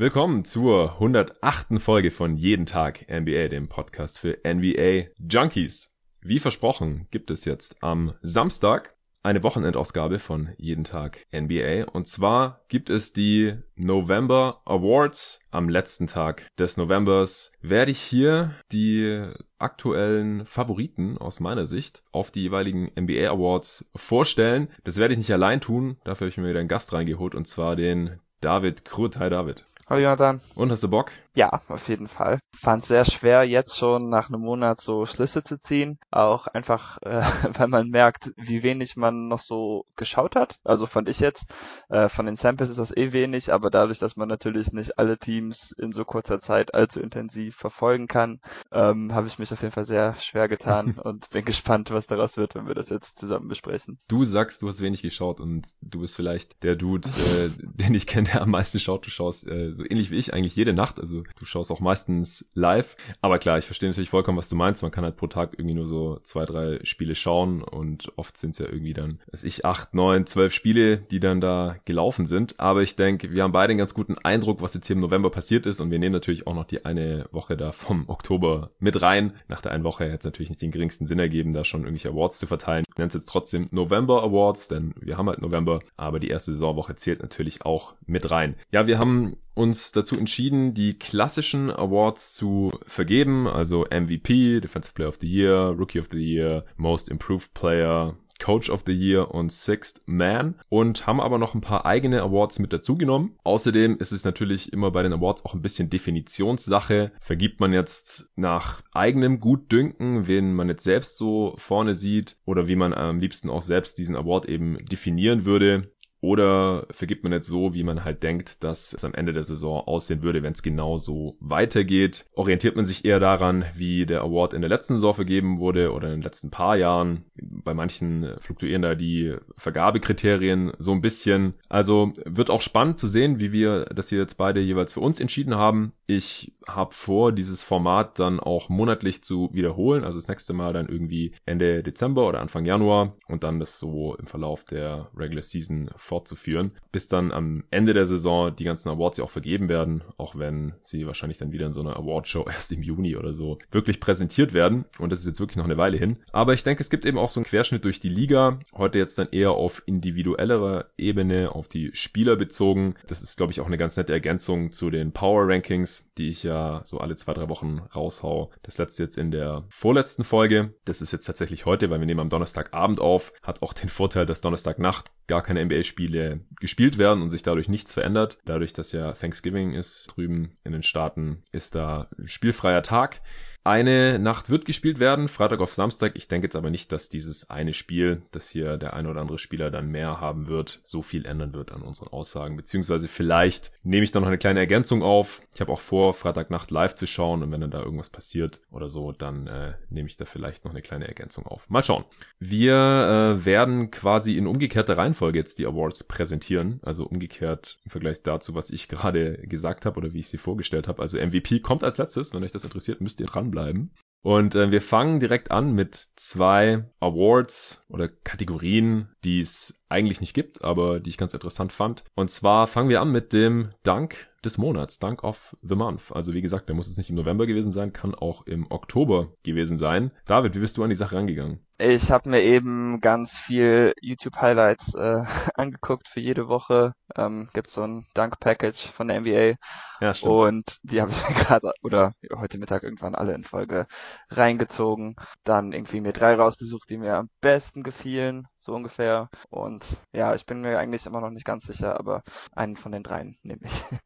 Willkommen zur 108. Folge von Jeden Tag NBA, dem Podcast für NBA Junkies. Wie versprochen gibt es jetzt am Samstag eine Wochenendausgabe von Jeden Tag NBA. Und zwar gibt es die November Awards. Am letzten Tag des Novembers werde ich hier die aktuellen Favoriten aus meiner Sicht auf die jeweiligen NBA Awards vorstellen. Das werde ich nicht allein tun. Dafür habe ich mir wieder einen Gast reingeholt und zwar den David Krut. Hi David. Hallo Jonathan. Und hast du Bock? Ja, auf jeden Fall. Fand es sehr schwer, jetzt schon nach einem Monat so Schlüsse zu ziehen. Auch einfach, äh, weil man merkt, wie wenig man noch so geschaut hat. Also fand ich jetzt. Äh, von den Samples ist das eh wenig, aber dadurch, dass man natürlich nicht alle Teams in so kurzer Zeit allzu intensiv verfolgen kann, ähm, habe ich mich auf jeden Fall sehr schwer getan und bin gespannt, was daraus wird, wenn wir das jetzt zusammen besprechen. Du sagst, du hast wenig geschaut und du bist vielleicht der Dude, äh, den ich kenne, der am meisten schaut. Du schaust äh, so ähnlich wie ich eigentlich jede Nacht. Also du schaust auch meistens live. Aber klar, ich verstehe natürlich vollkommen, was du meinst. Man kann halt pro Tag irgendwie nur so zwei, drei Spiele schauen und oft sind es ja irgendwie dann, weiß ich, acht, neun, zwölf Spiele, die dann da gelaufen sind. Aber ich denke, wir haben beide einen ganz guten Eindruck, was jetzt hier im November passiert ist und wir nehmen natürlich auch noch die eine Woche da vom Oktober mit rein. Nach der einen Woche hätte es natürlich nicht den geringsten Sinn ergeben, da schon irgendwelche Awards zu verteilen. Ich nenne es jetzt trotzdem November Awards, denn wir haben halt November, aber die erste Saisonwoche zählt natürlich auch mit rein. Ja, wir haben uns dazu entschieden, die klassischen Awards zu vergeben, also MVP, Defensive Player of the Year, Rookie of the Year, Most Improved Player, Coach of the Year und Sixth Man und haben aber noch ein paar eigene Awards mit dazugenommen. Außerdem ist es natürlich immer bei den Awards auch ein bisschen Definitionssache. Vergibt man jetzt nach eigenem Gutdünken, wen man jetzt selbst so vorne sieht oder wie man am liebsten auch selbst diesen Award eben definieren würde. Oder vergibt man jetzt so, wie man halt denkt, dass es am Ende der Saison aussehen würde, wenn es genau so weitergeht? Orientiert man sich eher daran, wie der Award in der letzten Saison vergeben wurde oder in den letzten paar Jahren? Bei manchen fluktuieren da die Vergabekriterien so ein bisschen. Also wird auch spannend zu sehen, wie wir das hier jetzt beide jeweils für uns entschieden haben. Ich habe vor, dieses Format dann auch monatlich zu wiederholen. Also das nächste Mal dann irgendwie Ende Dezember oder Anfang Januar und dann das so im Verlauf der Regular Season fortzuführen, bis dann am Ende der Saison die ganzen Awards ja auch vergeben werden, auch wenn sie wahrscheinlich dann wieder in so einer Awardshow erst im Juni oder so wirklich präsentiert werden. Und das ist jetzt wirklich noch eine Weile hin. Aber ich denke, es gibt eben auch so einen Querschnitt durch die Liga. Heute jetzt dann eher auf individuellerer Ebene, auf die Spieler bezogen. Das ist, glaube ich, auch eine ganz nette Ergänzung zu den Power Rankings, die ich ja so alle zwei, drei Wochen raushau. Das letzte jetzt in der vorletzten Folge. Das ist jetzt tatsächlich heute, weil wir nehmen am Donnerstagabend auf. Hat auch den Vorteil, dass Donnerstagnacht gar keine NBA-Spiele gespielt werden und sich dadurch nichts verändert. Dadurch, dass ja Thanksgiving ist drüben in den Staaten, ist da spielfreier Tag. Eine Nacht wird gespielt werden, Freitag auf Samstag. Ich denke jetzt aber nicht, dass dieses eine Spiel, das hier der ein oder andere Spieler dann mehr haben wird, so viel ändern wird an unseren Aussagen. Beziehungsweise vielleicht nehme ich da noch eine kleine Ergänzung auf. Ich habe auch vor, Freitagnacht live zu schauen und wenn dann da irgendwas passiert oder so, dann äh, nehme ich da vielleicht noch eine kleine Ergänzung auf. Mal schauen. Wir äh, werden quasi in umgekehrter Reihenfolge jetzt die Awards präsentieren. Also umgekehrt im Vergleich dazu, was ich gerade gesagt habe oder wie ich sie vorgestellt habe. Also MVP kommt als letztes. Wenn euch das interessiert, müsst ihr dran dranbleiben. Und äh, wir fangen direkt an mit zwei Awards oder Kategorien, die es eigentlich nicht gibt, aber die ich ganz interessant fand. Und zwar fangen wir an mit dem Dank des Monats, Dank of the Month. Also wie gesagt, der muss jetzt nicht im November gewesen sein, kann auch im Oktober gewesen sein. David, wie bist du an die Sache rangegangen? Ich habe mir eben ganz viel YouTube-Highlights äh, angeguckt für jede Woche. Ähm, gibt so ein Dank-Package von der NBA. Ja, stimmt. Und die habe ich mir gerade oder heute Mittag irgendwann alle in Folge reingezogen. Dann irgendwie mir drei rausgesucht, die mir am besten gefielen, so ungefähr. Und ja, ich bin mir eigentlich immer noch nicht ganz sicher, aber einen von den dreien nehme ich.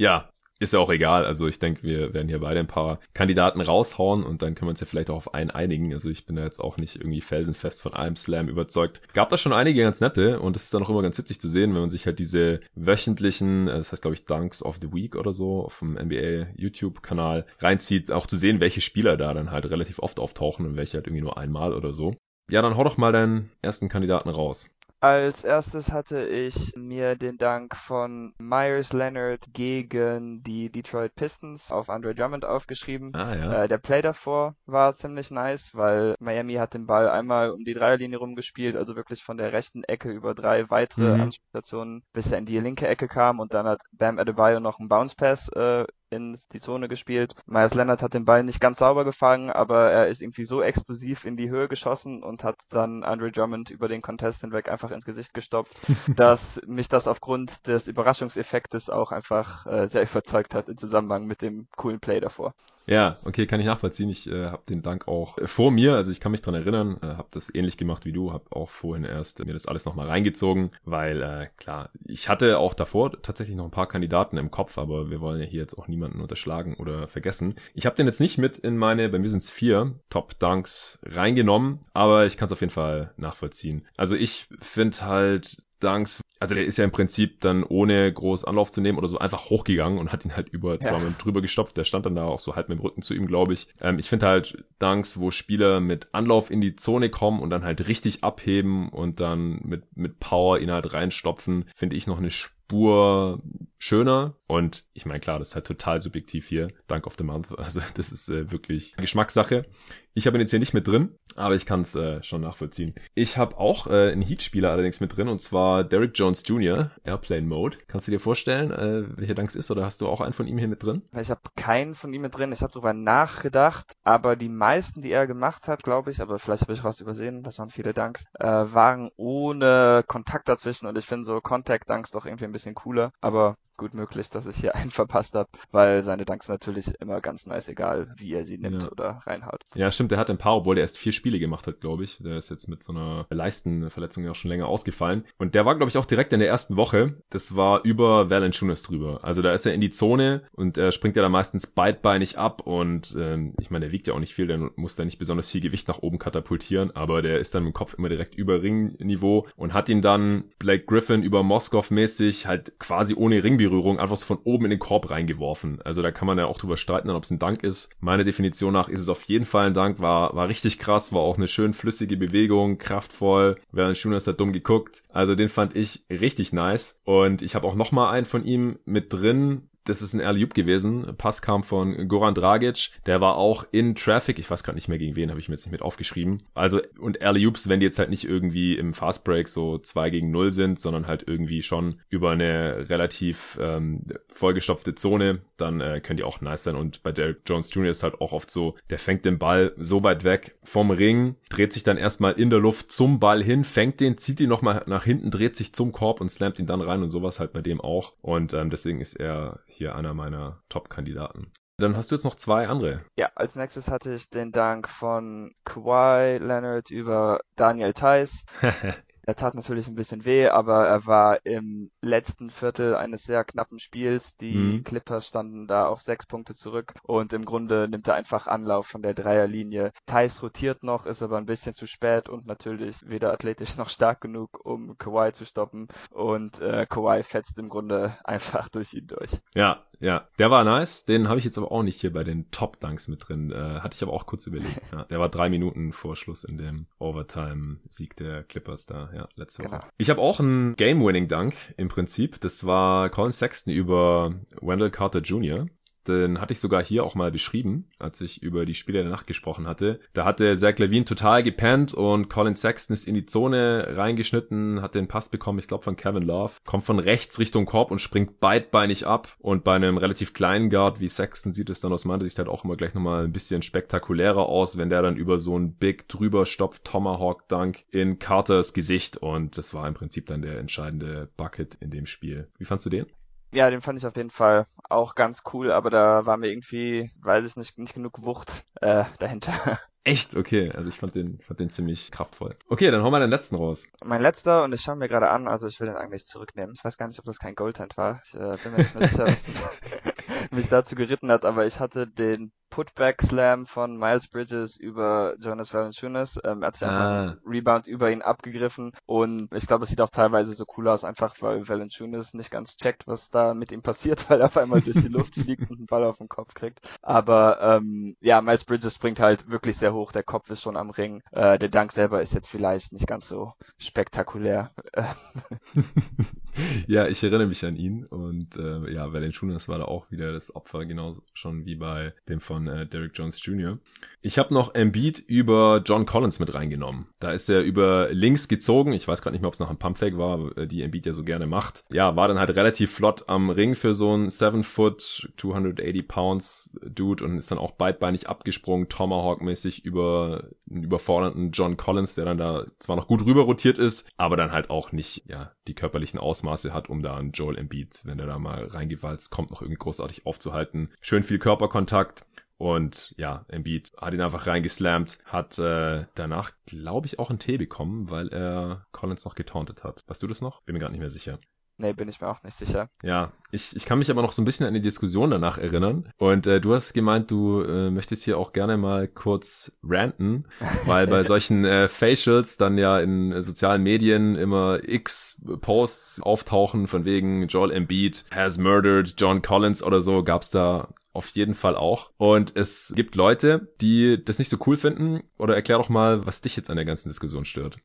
Ja, ist ja auch egal. Also ich denke, wir werden hier beide ein paar Kandidaten raushauen und dann können wir uns ja vielleicht auch auf einen einigen. Also ich bin da jetzt auch nicht irgendwie felsenfest von einem Slam überzeugt. Gab da schon einige ganz nette und es ist dann auch immer ganz witzig zu sehen, wenn man sich halt diese wöchentlichen, äh, das heißt glaube ich Dunks of the Week oder so auf dem NBA YouTube-Kanal reinzieht, auch zu sehen, welche Spieler da dann halt relativ oft auftauchen und welche halt irgendwie nur einmal oder so. Ja, dann hau doch mal deinen ersten Kandidaten raus. Als erstes hatte ich mir den Dank von Myers Leonard gegen die Detroit Pistons auf Andre Drummond aufgeschrieben. Ah, ja. Äh, der Play davor war ziemlich nice, weil Miami hat den Ball einmal um die Dreierlinie rumgespielt, also wirklich von der rechten Ecke über drei weitere Mhm. Anspielstationen, bis er in die linke Ecke kam und dann hat Bam Adebayo noch einen Bounce Pass äh, in die Zone gespielt. Myers Leonard hat den Ball nicht ganz sauber gefangen, aber er ist irgendwie so explosiv in die Höhe geschossen und hat dann Andre Drummond über den Contest hinweg einfach ins Gesicht gestopft, dass mich das aufgrund des Überraschungseffektes auch einfach äh, sehr überzeugt hat im Zusammenhang mit dem coolen Play davor. Ja, okay, kann ich nachvollziehen. Ich äh, habe den Dank auch äh, vor mir, also ich kann mich dran erinnern, äh, habe das ähnlich gemacht wie du, habe auch vorhin erst äh, mir das alles nochmal reingezogen, weil äh, klar, ich hatte auch davor tatsächlich noch ein paar Kandidaten im Kopf, aber wir wollen ja hier jetzt auch niemanden unterschlagen oder vergessen. Ich habe den jetzt nicht mit in meine, bei mir sind es vier Top-Dunks reingenommen, aber ich kann es auf jeden Fall nachvollziehen. Also ich finde halt Dunks, also der ist ja im Prinzip dann ohne groß Anlauf zu nehmen oder so einfach hochgegangen und hat ihn halt über Ja. Drummond drüber gestopft. Der stand dann da auch so halb mit dem Rücken zu ihm, glaube ich. Ähm, ich finde halt Dunks, wo Spieler mit Anlauf in die Zone kommen und dann halt richtig abheben und dann mit, mit Power ihn halt reinstopfen, finde ich noch eine Spur schöner. Und ich meine, klar, das ist halt total subjektiv hier. Dank of the Month. Also das ist äh, wirklich Geschmackssache. Ich habe ihn jetzt hier nicht mit drin, aber ich kann es äh, schon nachvollziehen. Ich habe auch äh, einen Heat-Spieler allerdings mit drin und zwar Derrick Jones Jr., Airplane Mode. Kannst du dir vorstellen, äh, welcher Dank es ist oder hast du auch einen von ihm hier mit drin? Ich habe keinen von ihm mit drin, ich habe drüber nachgedacht, aber die meisten, die er gemacht hat, glaube ich, aber vielleicht habe ich was übersehen, das waren viele Danks, äh, waren ohne Kontakt dazwischen und ich finde so Contact-Dunks doch irgendwie ein bisschen cooler, aber gut möglich, dass ich hier einen verpasst habe, weil seine Dunks natürlich immer ganz nice, egal wie er sie nimmt Ja. oder reinhaut. Ja, stimmt, der hat ein paar, obwohl der erst vier Spiele gemacht hat, glaube ich. Der ist jetzt mit so einer Leistenverletzung ja auch schon länger ausgefallen. Und der war, glaube ich, auch direkt in der ersten Woche. Das war über Valanciunas drüber. Also da ist er in die Zone und er springt ja da meistens beidbeinig ab und ähm, ich meine, der wiegt ja auch nicht viel, der muss da nicht besonders viel Gewicht nach oben katapultieren, aber der ist dann mit dem Kopf immer direkt über Ringniveau und hat ihn dann Blake Griffin über Moskow mäßig halt quasi ohne Ringberührung einfach so von oben in den Korb reingeworfen. Also da kann man ja auch drüber streiten, ob es ein Dank ist. Meiner Definition nach ist es auf jeden Fall ein Dank, war, war richtig krass, war auch eine schön flüssige Bewegung, kraftvoll. Valanciunas hat dumm geguckt. Also den fand ich richtig nice. Und ich habe auch noch mal einen von ihm mit drin, das ist ein Alley-Oop gewesen. Pass kam von Goran Dragic. Der war auch in Traffic. Ich weiß gerade nicht mehr gegen wen, habe ich mir jetzt nicht mit aufgeschrieben. Also, und Alley-Oops, wenn die jetzt halt nicht irgendwie im Fastbreak so 2 gegen 0 sind, sondern halt irgendwie schon über eine relativ ähm, vollgestopfte Zone, dann äh, können die auch nice sein. Und bei Derek Jones Jr. ist halt auch oft so, der fängt den Ball so weit weg vom Ring, dreht sich dann erstmal in der Luft zum Ball hin, fängt den, zieht ihn nochmal nach hinten, dreht sich zum Korb und slammt ihn dann rein und sowas halt bei dem auch. Und ähm, deswegen ist er hier einer meiner Top-Kandidaten. Dann hast du jetzt noch zwei andere. Ja, als nächstes hatte ich den Dank von Kawhi Leonard über Daniel Theiss. Er tat natürlich ein bisschen weh, aber er war im letzten Viertel eines sehr knappen Spiels. Die Mhm. Clippers standen da auf sechs Punkte zurück und im Grunde nimmt er einfach Anlauf von der Dreierlinie. Thais rotiert noch, ist aber ein bisschen zu spät und natürlich weder athletisch noch stark genug, um Kawhi zu stoppen. Und äh, Kawhi fetzt im Grunde einfach durch ihn durch. ja, ja, der war nice. Den habe ich jetzt aber auch nicht hier bei den Top-Dunks mit drin. Äh, hatte ich aber auch kurz überlegt. Ja, der war drei Minuten vor Schluss in dem Overtime-Sieg der Clippers da, ja, letzte Woche. Genau. Ich habe auch einen Game-Winning-Dunk im Prinzip. Das war Colin Sexton über Wendell Carter Jr. Den hatte ich sogar hier auch mal beschrieben, als ich über die Spiele der Nacht gesprochen hatte. Da hatte Zach Levine total gepennt und Colin Sexton ist in die Zone reingeschnitten, hat den Pass bekommen, ich glaube von Kevin Love, kommt von rechts Richtung Korb und springt beidbeinig ab. Und bei einem relativ kleinen Guard wie Sexton sieht es dann aus meiner Sicht halt auch immer gleich nochmal ein bisschen spektakulärer aus, wenn der dann über so ein Big drüber stopft, Tomahawk Dunk in Carters Gesicht. Und das war im Prinzip dann der entscheidende Bucket in dem Spiel. Wie fandst du den? Ja, den fand ich auf jeden Fall auch ganz cool, aber da war mir irgendwie, weiß ich nicht, nicht genug Wucht äh, dahinter. Echt? Okay, also ich fand den, fand den ziemlich kraftvoll. Okay, dann hauen wir den letzten raus. Mein letzter, und ich schaue mir gerade an, also ich will den eigentlich zurücknehmen. Ich weiß gar nicht, ob das kein Goaltend war. Ich äh, bin mir nicht mehr sicher, was mich dazu geritten hat, aber ich hatte den Putback Slam von Miles Bridges über Jonas Valanciunas. Ähm, er hat sich einfach ah. einen Rebound über ihn abgegriffen und ich glaube, es sieht auch teilweise so cool aus, einfach weil Valanciunas nicht ganz checkt, was da mit ihm passiert, weil er auf einmal durch die Luft fliegt und einen Ball auf den Kopf kriegt. Aber ähm, ja, Miles Bridges bringt halt wirklich sehr hoch, der Kopf ist schon am Ring. Äh, der Dank selber ist jetzt vielleicht nicht ganz so spektakulär. ja, ich erinnere mich an ihn und äh, ja, Valanciunas war da auch wieder das Opfer, genau schon wie bei dem von äh, Derek Jones Jr. Ich habe noch Embiid über John Collins mit reingenommen. Da ist er über links gezogen. Ich weiß gerade nicht mehr, ob es noch ein Pumpfake war, äh, die Embiid ja so gerne macht. Ja, war dann halt relativ flott am Ring für so einen 7 Foot, 280 Pounds Dude und ist dann auch beidbeinig abgesprungen, Tomahawk-mäßig über einen überfordernden John Collins, der dann da zwar noch gut rüber rotiert ist, aber dann halt auch nicht, ja, die körperlichen Ausmaße hat, um da einen Joel Embiid, wenn er da mal reingewalzt kommt, noch irgendwie großartig aufzuhalten. Schön viel Körperkontakt. Und ja, Embiid hat ihn einfach reingeslammt, hat äh, danach, glaube ich, auch einen Tee bekommen, weil er Collins noch getauntet hat. Weißt du das noch? Bin mir gar nicht mehr sicher. Nee, bin ich mir auch nicht sicher. Ja, ich, ich kann mich aber noch so ein bisschen an die Diskussion danach erinnern. Und äh, du hast gemeint, du äh, möchtest hier auch gerne mal kurz ranten, weil bei solchen äh, Facials dann ja in sozialen Medien immer x Posts auftauchen von wegen Joel Embiid has murdered John Collins oder so. Gab's da auf jeden Fall auch. Und es gibt Leute, die das nicht so cool finden. Oder erklär doch mal, was dich jetzt an der ganzen Diskussion stört.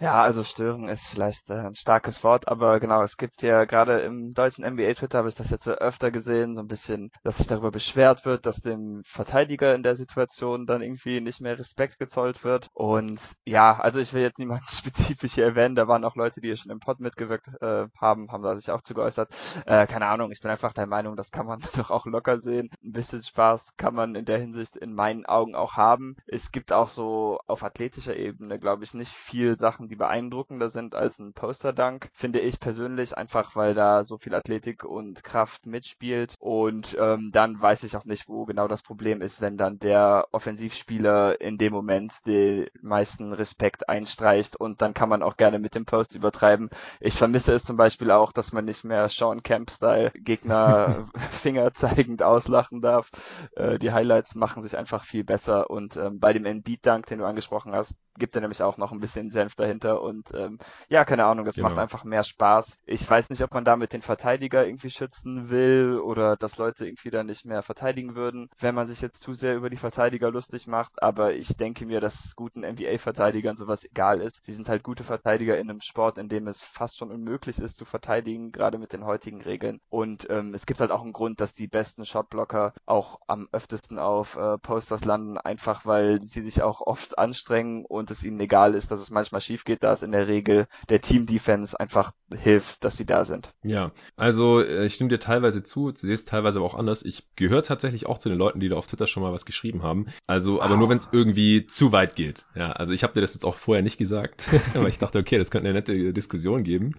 Ja, also stören ist vielleicht äh, ein starkes Wort, aber genau, es gibt ja gerade im deutschen NBA-Twitter habe ich das jetzt so öfter gesehen, so ein bisschen, dass sich darüber beschwert wird, dass dem Verteidiger in der Situation dann irgendwie nicht mehr Respekt gezollt wird. Und ja, also ich will jetzt niemanden spezifisch hier erwähnen, da waren auch Leute, die hier schon im Pod mitgewirkt äh, haben, haben da sich auch zu geäußert. Äh, keine Ahnung, ich bin einfach der Meinung, das kann man doch auch locker sehen ein bisschen Spaß kann man in der Hinsicht in meinen Augen auch haben. Es gibt auch so auf athletischer Ebene, glaube ich, nicht viel Sachen, die beeindruckender sind als ein Poster-Dunk, finde ich persönlich, einfach weil da so viel Athletik und Kraft mitspielt. Und ähm, dann weiß ich auch nicht, wo genau das Problem ist, wenn dann der Offensivspieler in dem Moment den meisten Respekt einstreicht und dann kann man auch gerne mit dem Post übertreiben. Ich vermisse es zum Beispiel auch, dass man nicht mehr Sean Camp-Style Gegner Finger zeigend betrachten darf. Äh, die Highlights machen sich einfach viel besser und ähm, bei dem Embiid-Dank, den du angesprochen hast, gibt er nämlich auch noch ein bisschen Senf dahinter und ähm, ja, keine Ahnung, es genau. macht einfach mehr Spaß. Ich weiß nicht, ob man damit den Verteidiger irgendwie schützen will oder dass Leute irgendwie dann nicht mehr verteidigen würden, wenn man sich jetzt zu sehr über die Verteidiger lustig macht, aber ich denke mir, dass guten NBA-Verteidigern sowas egal ist. Sie sind halt gute Verteidiger in einem Sport, in dem es fast schon unmöglich ist zu verteidigen, gerade mit den heutigen Regeln und ähm, es gibt halt auch einen Grund, dass die besten Shotblocker auch am öftesten auf äh, Posters landen, einfach weil sie sich auch oft anstrengen und und es ihnen egal ist, dass es manchmal schief geht, da es in der Regel der Team Defense einfach hilft, dass sie da sind. Ja, also äh, ich stimme dir teilweise zu, sehe es teilweise aber auch anders. Ich gehöre tatsächlich auch zu den Leuten, die da auf Twitter schon mal was geschrieben haben. Also, wow. aber nur wenn es irgendwie zu weit geht. Ja, also ich habe dir das jetzt auch vorher nicht gesagt, aber ich dachte, okay, das könnte eine nette Diskussion geben.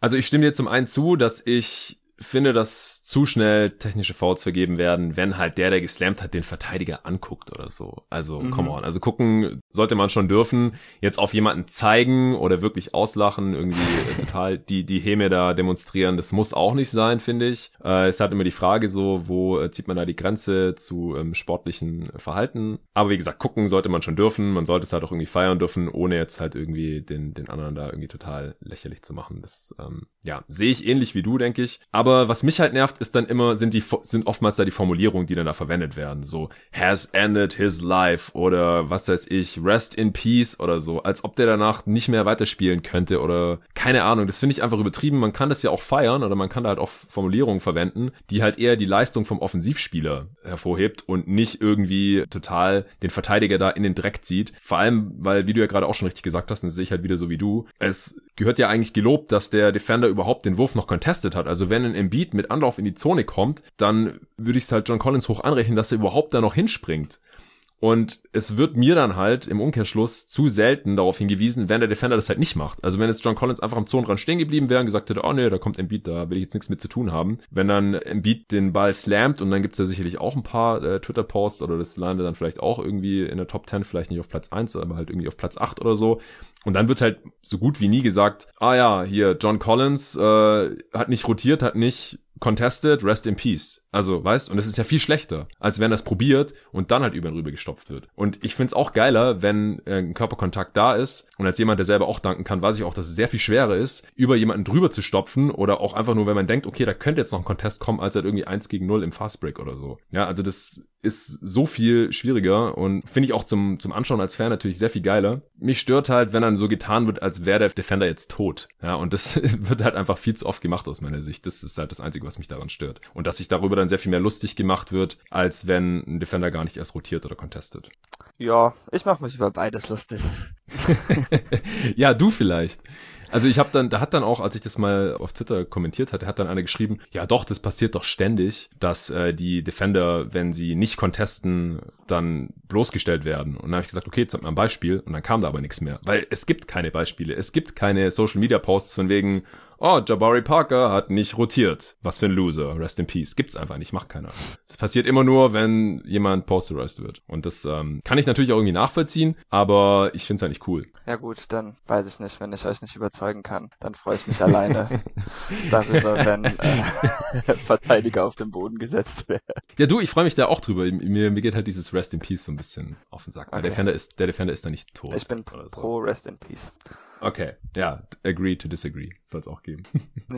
Also ich stimme dir zum einen zu, dass ich finde, dass zu schnell technische Fouls vergeben werden, wenn halt der, der geslampt hat, den Verteidiger anguckt oder so. Also, mhm. come on. Also gucken sollte man schon dürfen. Jetzt auf jemanden zeigen oder wirklich auslachen, irgendwie äh, total die, die Häme da demonstrieren, das muss auch nicht sein, finde ich. Äh, es hat immer die Frage so, wo äh, zieht man da die Grenze zu ähm, sportlichen Verhalten? Aber wie gesagt, gucken sollte man schon dürfen. Man sollte es halt auch irgendwie feiern dürfen, ohne jetzt halt irgendwie den, den anderen da irgendwie total lächerlich zu machen. Das, ähm, ja, sehe ich ähnlich wie du, denke ich. Aber aber was mich halt nervt, ist dann immer, sind die, sind oftmals da die Formulierungen, die dann da verwendet werden. So, has ended his life oder was weiß ich, rest in peace oder so. Als ob der danach nicht mehr weiterspielen könnte oder keine Ahnung. Das finde ich einfach übertrieben. Man kann das ja auch feiern oder man kann da halt auch Formulierungen verwenden, die halt eher die Leistung vom Offensivspieler hervorhebt und nicht irgendwie total den Verteidiger da in den Dreck zieht. Vor allem, weil, wie du ja gerade auch schon richtig gesagt hast, und das sehe ich halt wieder so wie du, es gehört ja eigentlich gelobt, dass der Defender überhaupt den Wurf noch contestet hat. Also wenn Embiid mit Anlauf in die Zone kommt, dann würde ich es halt John Collins hoch anrechnen, dass er überhaupt da noch hinspringt. Und es wird mir dann halt im Umkehrschluss zu selten darauf hingewiesen, wenn der Defender das halt nicht macht. Also wenn jetzt John Collins einfach am Zonenrand stehen geblieben wäre und gesagt hätte, oh nee, da kommt Embiid, da will ich jetzt nichts mit zu tun haben. Wenn dann Embiid den Ball slammt und dann gibt's ja sicherlich auch ein paar äh, Twitter-Posts oder das landet dann vielleicht auch irgendwie in der Top 10, vielleicht nicht auf Platz 1, aber halt irgendwie auf Platz 8 oder so. Und dann wird halt so gut wie nie gesagt, ah ja, hier John Collins äh, hat nicht rotiert, hat nicht contested, rest in peace. Also, weißt, und es ist ja viel schlechter, als wenn das probiert und dann halt über ihn rüber gestopft wird. Und ich find's auch geiler, wenn äh, ein Körperkontakt da ist und als jemand, der selber auch danken kann, weiß ich auch, dass es sehr viel schwerer ist, über jemanden drüber zu stopfen oder auch einfach nur, wenn man denkt, okay, da könnte jetzt noch ein Contest kommen, als halt irgendwie eins gegen null im Fastbreak oder so. Ja, also das ist so viel schwieriger und finde ich auch zum, zum Anschauen als Fan natürlich sehr viel geiler. Mich stört halt, wenn dann so getan wird, als wäre der Defender jetzt tot. Ja, und das wird halt einfach viel zu oft gemacht aus meiner Sicht. Das ist halt das Einzige, was mich daran stört. Und dass sich darüber dann sehr viel mehr lustig gemacht wird, als wenn ein Defender gar nicht erst rotiert oder contestet. Ja, ich mache mich über beides lustig. ja, du vielleicht. Also ich habe dann, da hat dann auch, als ich das mal auf Twitter kommentiert hatte, hat dann einer geschrieben, ja doch, das passiert doch ständig, dass äh, die Defender, wenn sie nicht contesten, dann bloßgestellt werden. Und dann habe ich gesagt, okay, jetzt hat man ein Beispiel und dann kam da aber nichts mehr. Weil es gibt keine Beispiele. Es gibt keine Social Media Posts von wegen, oh, Jabari Parker hat nicht rotiert. Was für ein Loser. Rest in Peace. Gibt's einfach nicht, macht keiner. Es passiert immer nur, wenn jemand posterized wird. Und das ähm, kann ich natürlich auch irgendwie nachvollziehen, aber ich find's halt nicht cool. Ja gut, dann weiß ich nicht, wenn ich euch nicht überzeugen kann, dann freue ich mich alleine darüber, wenn äh, Verteidiger auf den Boden gesetzt werden. Ja du, ich freue mich da auch drüber. Mir, mir geht halt dieses Rest in Peace so ein bisschen auf den Sack. Okay. Der Defender ist, der Defender ist da nicht tot. Ich bin pro so. Rest in Peace. Okay, ja, agree to disagree soll es auch geben.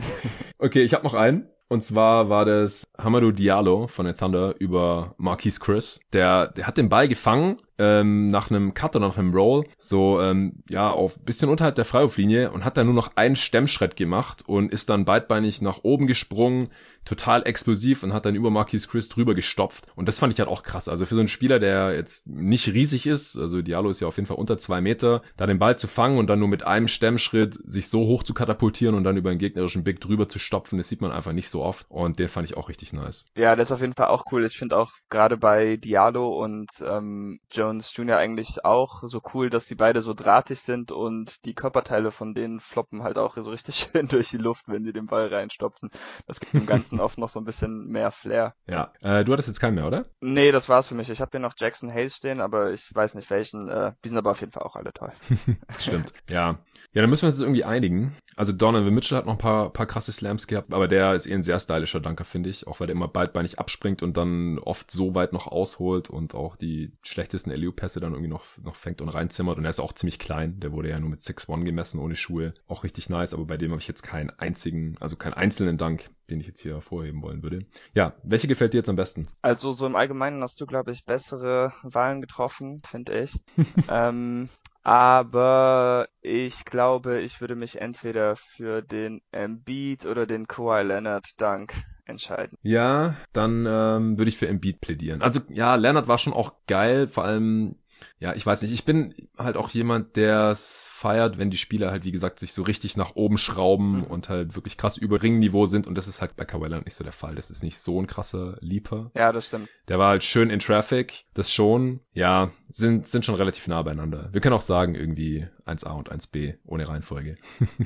okay, ich habe noch einen. Und zwar war das Hamadou Diallo von den Thunder über Marquise Chris. Der, der hat den Ball gefangen ähm, nach einem Cut oder nach einem Roll, so ähm, ja auf bisschen unterhalb der Freiwurflinie und hat dann nur noch einen Stemmschritt gemacht und ist dann beidbeinig nach oben gesprungen, total explosiv und hat dann über Marquis Chris drüber gestopft. Und das fand ich halt auch krass. Also für so einen Spieler, der jetzt nicht riesig ist, also Diallo ist ja auf jeden Fall unter zwei Meter, da den Ball zu fangen und dann nur mit einem Stemmschritt sich so hoch zu katapultieren und dann über einen gegnerischen Big drüber zu stopfen, das sieht man einfach nicht so oft. Und den fand ich auch richtig nice. Ja, das ist auf jeden Fall auch cool. Ich finde auch gerade bei Diallo und ähm, Jones Jr. eigentlich auch so cool, dass die beide so drahtig sind und die Körperteile von denen floppen halt auch so richtig schön durch die Luft, wenn sie den Ball reinstopfen. Das gibt dem Ganzen oft noch so ein bisschen mehr Flair. Ja, äh, du hattest jetzt keinen mehr, oder? Nee, das war's für mich. Ich habe hier noch Jackson Hayes stehen, aber ich weiß nicht welchen. Äh, die sind aber auf jeden Fall auch alle toll. Stimmt, ja. Ja, dann müssen wir uns irgendwie einigen. Also Donovan Mitchell hat noch ein paar, paar krasse Slams gehabt, aber der ist eh ein sehr stylischer Danker, finde ich. Auch weil der immer beidbeinig abspringt und dann oft so weit noch ausholt und auch die schlechtesten LU-Pässe dann irgendwie noch, noch fängt und reinzimmert. Und er ist auch ziemlich klein. Der wurde ja nur mit 6'1 gemessen, ohne Schuhe. Auch richtig nice, aber bei dem habe ich jetzt keinen einzigen, also keinen einzelnen Dank, den ich jetzt hier hervorheben wollen würde. Ja, welche gefällt dir jetzt am besten? Also so im Allgemeinen hast du, glaube ich, bessere Wahlen getroffen, finde ich. ähm, aber ich glaube, ich würde mich entweder für den Embiid oder den Kawhi Leonard Dank entscheiden. Ja, dann ähm, würde ich für Embiid plädieren. Also ja, Leonard war schon auch geil, vor allem ja, ich weiß nicht, ich bin halt auch jemand, der es feiert, wenn die Spieler halt, wie gesagt, sich so richtig nach oben schrauben mhm. und halt wirklich krass über Ringniveau sind und das ist halt bei Kawhi nicht so der Fall. Das ist nicht so ein krasser Leaper. Ja, das stimmt. Der war halt schön in Traffic, das schon. Ja, sind, sind schon relativ nah beieinander. Wir können auch sagen, irgendwie 1A und 1B ohne Reihenfolge.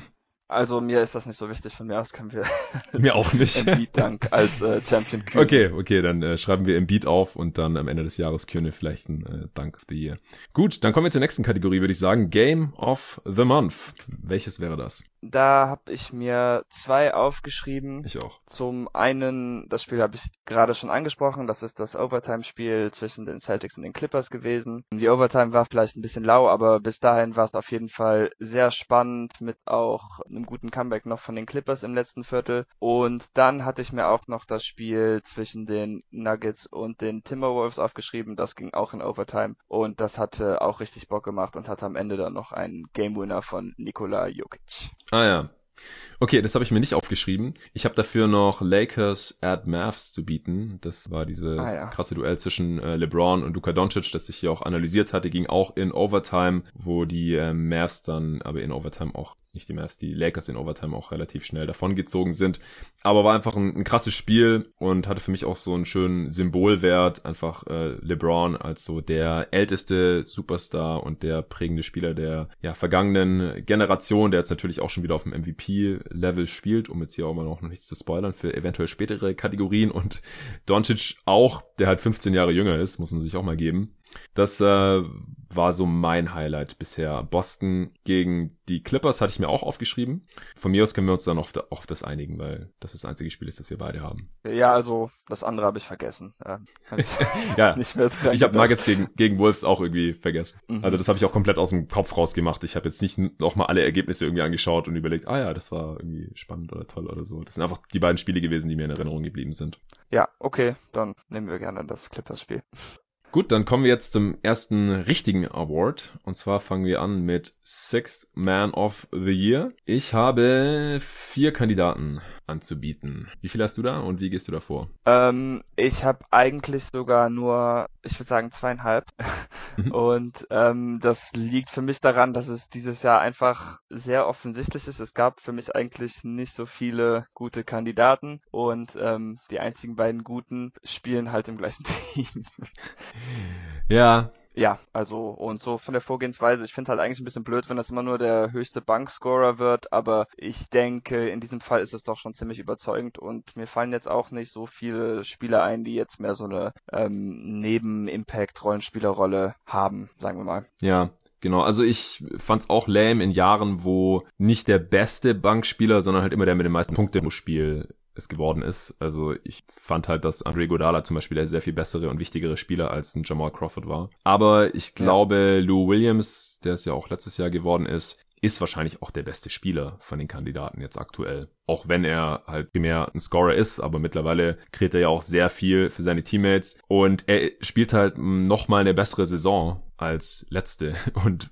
Also mir ist das nicht so wichtig. Von mir aus können wir mir auch nicht Embiid Dank als äh, Champion küren. Okay, okay, dann äh, schreiben wir Embiid auf und dann am Ende des Jahres küren wir vielleicht einen äh, Dank of the Year. Gut, dann kommen wir zur nächsten Kategorie, würde ich sagen. Game of the Month. Welches wäre das? Da habe ich mir zwei aufgeschrieben. Ich auch. Zum einen, das Spiel habe ich gerade schon angesprochen, das ist das Overtime-Spiel zwischen den Celtics und den Clippers gewesen. Die Overtime war vielleicht ein bisschen lau, aber bis dahin war es auf jeden Fall sehr spannend mit auch einem guten Comeback noch von den Clippers im letzten Viertel. Und dann hatte ich mir auch noch das Spiel zwischen den Nuggets und den Timberwolves aufgeschrieben. Das ging auch in Overtime und das hatte auch richtig Bock gemacht und hatte am Ende dann noch einen Game Winner von Nikola Jokic. Ah ja, Okay, das habe ich mir nicht aufgeschrieben. Ich habe dafür noch Lakers at Mavs zu bieten. Das war dieses ah, ja. krasse Duell zwischen äh, LeBron und Luka Doncic, das ich hier auch analysiert hatte, ging auch in Overtime, wo die äh, Mavs dann aber in Overtime auch nicht die Mavs, die Lakers in Overtime auch relativ schnell davongezogen sind. Aber war einfach ein, ein krasses Spiel und hatte für mich auch so einen schönen Symbolwert. Einfach äh, LeBron als so der älteste Superstar und der prägende Spieler der ja, vergangenen Generation, der jetzt natürlich auch schon wieder auf dem MVP Level spielt, um jetzt hier auch mal noch nichts zu spoilern für eventuell spätere Kategorien und Doncic auch, der halt 15 Jahre jünger ist, muss man sich auch mal geben. Das äh, war so mein Highlight bisher. Boston gegen die Clippers hatte ich mir auch aufgeschrieben. Von mir aus können wir uns dann auf, auf das einigen, weil das das einzige Spiel ist, das wir beide haben. Ja, also das andere habe ich vergessen. Ähm, ich ja, ich habe Nuggets gegen, gegen Wolves auch irgendwie vergessen. Mhm. Also das habe ich auch komplett aus dem Kopf rausgemacht. Ich habe jetzt nicht nochmal alle Ergebnisse irgendwie angeschaut und überlegt, ah ja, das war irgendwie spannend oder toll oder so. Das sind einfach die beiden Spiele gewesen, die mir in Erinnerung geblieben sind. Ja, okay, dann nehmen wir gerne das Clippers-Spiel. Gut, dann kommen wir jetzt zum ersten richtigen Award. Und zwar fangen wir an mit Sixth Man of the Year. Ich habe vier Kandidaten anzubieten. Wie viel hast du da und wie gehst du da vor? Ähm, ich habe eigentlich sogar nur, ich würde sagen, zweieinhalb. Mhm. und ähm, das liegt für mich daran, dass es dieses Jahr einfach sehr offensichtlich ist. Es gab für mich eigentlich nicht so viele gute Kandidaten und ähm, die einzigen beiden guten spielen halt im gleichen Team. Ja. Ja, also und so von der Vorgehensweise, ich finde halt eigentlich ein bisschen blöd, wenn das immer nur der höchste Bankscorer wird, aber ich denke, in diesem Fall ist es doch schon ziemlich überzeugend und mir fallen jetzt auch nicht so viele Spieler ein, die jetzt mehr so eine ähm, Neben-Impact-Rollenspielerrolle haben, sagen wir mal. Ja, Genau, also ich fand's auch lame in Jahren, wo nicht der beste Bankspieler, sondern halt immer der mit den meisten Punkten im Spiel es geworden ist. Also ich fand halt, dass Andre Godala zum Beispiel der sehr viel bessere und wichtigere Spieler als ein Jamal Crawford war. Aber ich glaube, ja. Lou Williams, der es ja auch letztes Jahr geworden ist, ist wahrscheinlich auch der beste Spieler von den Kandidaten jetzt aktuell. Auch wenn er halt primär ein Scorer ist, aber mittlerweile kreiert er ja auch sehr viel für seine Teammates und er spielt halt noch mal eine bessere Saison als letzte und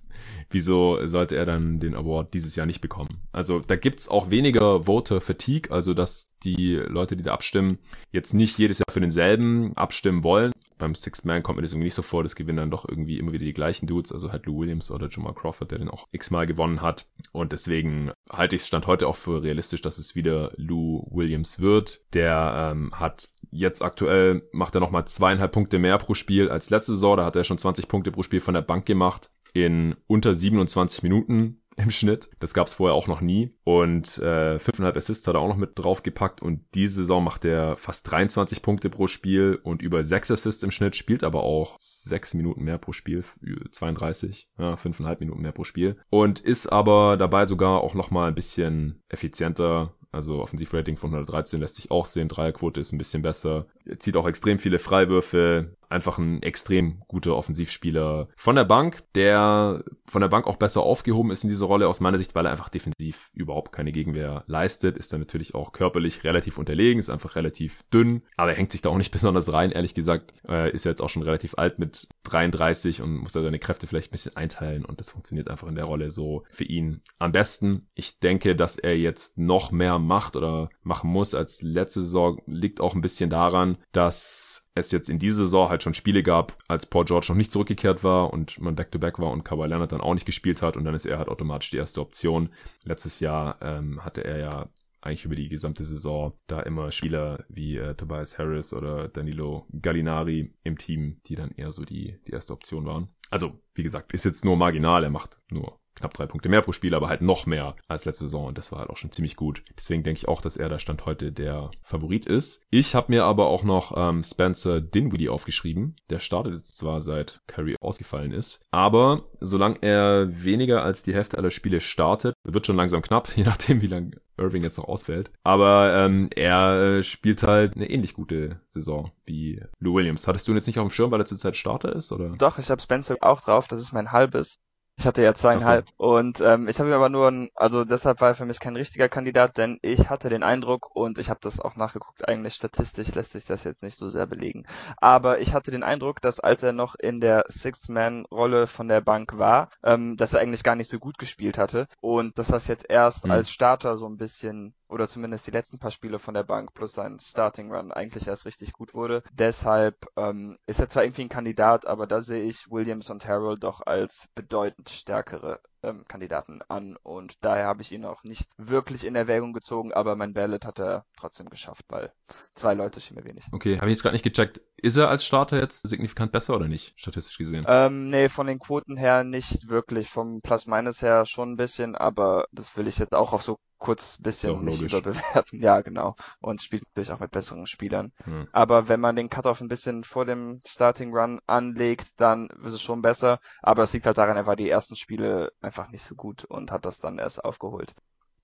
wieso sollte er dann den Award dieses Jahr nicht bekommen? Also da gibt's auch weniger Voter Fatigue, also dass die Leute, die da abstimmen, jetzt nicht jedes Jahr für denselben abstimmen wollen. Beim Sixth Man kommt mir das irgendwie nicht so vor, das gewinnen dann doch irgendwie immer wieder die gleichen Dudes, also halt Lou Williams oder Jamal Crawford, der den auch x-mal gewonnen hat. Und deswegen halte ich Stand heute auch für realistisch, dass es wieder Lou Williams wird. Der ähm, hat jetzt aktuell, macht er nochmal zweieinhalb Punkte mehr pro Spiel als letzte Saison, da hat er schon 20 Punkte pro Spiel von der Bank gemacht in unter 27 Minuten im Schnitt. Das gab es vorher auch noch nie. Und äh, 5,5 Assists hat er auch noch mit draufgepackt. Und diese Saison macht er fast 23 Punkte pro Spiel und über 6 Assists im Schnitt, spielt aber auch 6 Minuten mehr pro Spiel, 32, ja, 5,5 Minuten mehr pro Spiel. Und ist aber dabei sogar auch nochmal ein bisschen effizienter also Offensivrating von 113 lässt sich auch sehen. Dreierquote ist ein bisschen besser. Er zieht auch extrem viele Freiwürfe. Einfach ein extrem guter Offensivspieler von der Bank, der von der Bank auch besser aufgehoben ist in dieser Rolle aus meiner Sicht, weil er einfach defensiv überhaupt keine Gegenwehr leistet. Ist dann natürlich auch körperlich relativ unterlegen, ist einfach relativ dünn, aber er hängt sich da auch nicht besonders rein, ehrlich gesagt. Äh, ist jetzt auch schon relativ alt mit 33 und muss da seine Kräfte vielleicht ein bisschen einteilen und das funktioniert einfach in der Rolle so für ihn am besten. Ich denke, dass er jetzt noch mehr macht oder machen muss als letzte Saison, liegt auch ein bisschen daran, dass es jetzt in dieser Saison halt schon Spiele gab, als Paul George noch nicht zurückgekehrt war und man Back-to-Back -back war und Kawhi Leonard dann auch nicht gespielt hat und dann ist er halt automatisch die erste Option. Letztes Jahr ähm, hatte er ja eigentlich über die gesamte Saison da immer Spieler wie äh, Tobias Harris oder Danilo Gallinari im Team, die dann eher so die, die erste Option waren. Also, wie gesagt, ist jetzt nur marginal, er macht nur knapp drei Punkte mehr pro Spiel, aber halt noch mehr als letzte Saison und das war halt auch schon ziemlich gut. Deswegen denke ich auch, dass er da Stand heute der Favorit ist. Ich habe mir aber auch noch ähm, Spencer Dinwiddie aufgeschrieben. Der startet jetzt zwar seit Curry ausgefallen ist, aber solange er weniger als die Hälfte aller Spiele startet, wird schon langsam knapp, je nachdem wie lange Irving jetzt noch ausfällt. Aber ähm, er äh, spielt halt eine ähnlich gute Saison wie Lou Williams. Hattest du ihn jetzt nicht auf dem Schirm, weil er zurzeit Starter ist, oder? Doch, ich habe Spencer auch drauf. Das ist mein halbes. Ich hatte ja zweieinhalb. So. Und ähm, ich habe ihm aber nur, ein, also deshalb war er für mich kein richtiger Kandidat, denn ich hatte den Eindruck, und ich habe das auch nachgeguckt, eigentlich statistisch lässt sich das jetzt nicht so sehr belegen. Aber ich hatte den Eindruck, dass als er noch in der Sixth-Man-Rolle von der Bank war, ähm, dass er eigentlich gar nicht so gut gespielt hatte. Und dass das jetzt erst mhm. als Starter so ein bisschen oder zumindest die letzten paar Spiele von der Bank plus sein Starting Run eigentlich erst richtig gut wurde. Deshalb ähm, ist er zwar irgendwie ein Kandidat, aber da sehe ich Williams und Harrell doch als bedeutend stärkere ähm, Kandidaten an und daher habe ich ihn auch nicht wirklich in Erwägung gezogen, aber mein Ballot hat er trotzdem geschafft, weil zwei Leute schien mir wenig. Okay, habe ich jetzt gerade nicht gecheckt. Ist er als Starter jetzt signifikant besser oder nicht, statistisch gesehen? Ähm, nee, von den Quoten her nicht wirklich. Vom Plus-Minus her schon ein bisschen, aber das will ich jetzt auch auf so kurz bisschen nicht überbewerten. Ja, genau. Und spielt natürlich auch mit besseren Spielern. Hm. Aber wenn man den Cut-Off ein bisschen vor dem Starting Run anlegt, dann ist es schon besser. Aber es liegt halt daran, er war die ersten Spiele einfach nicht so gut und hat das dann erst aufgeholt.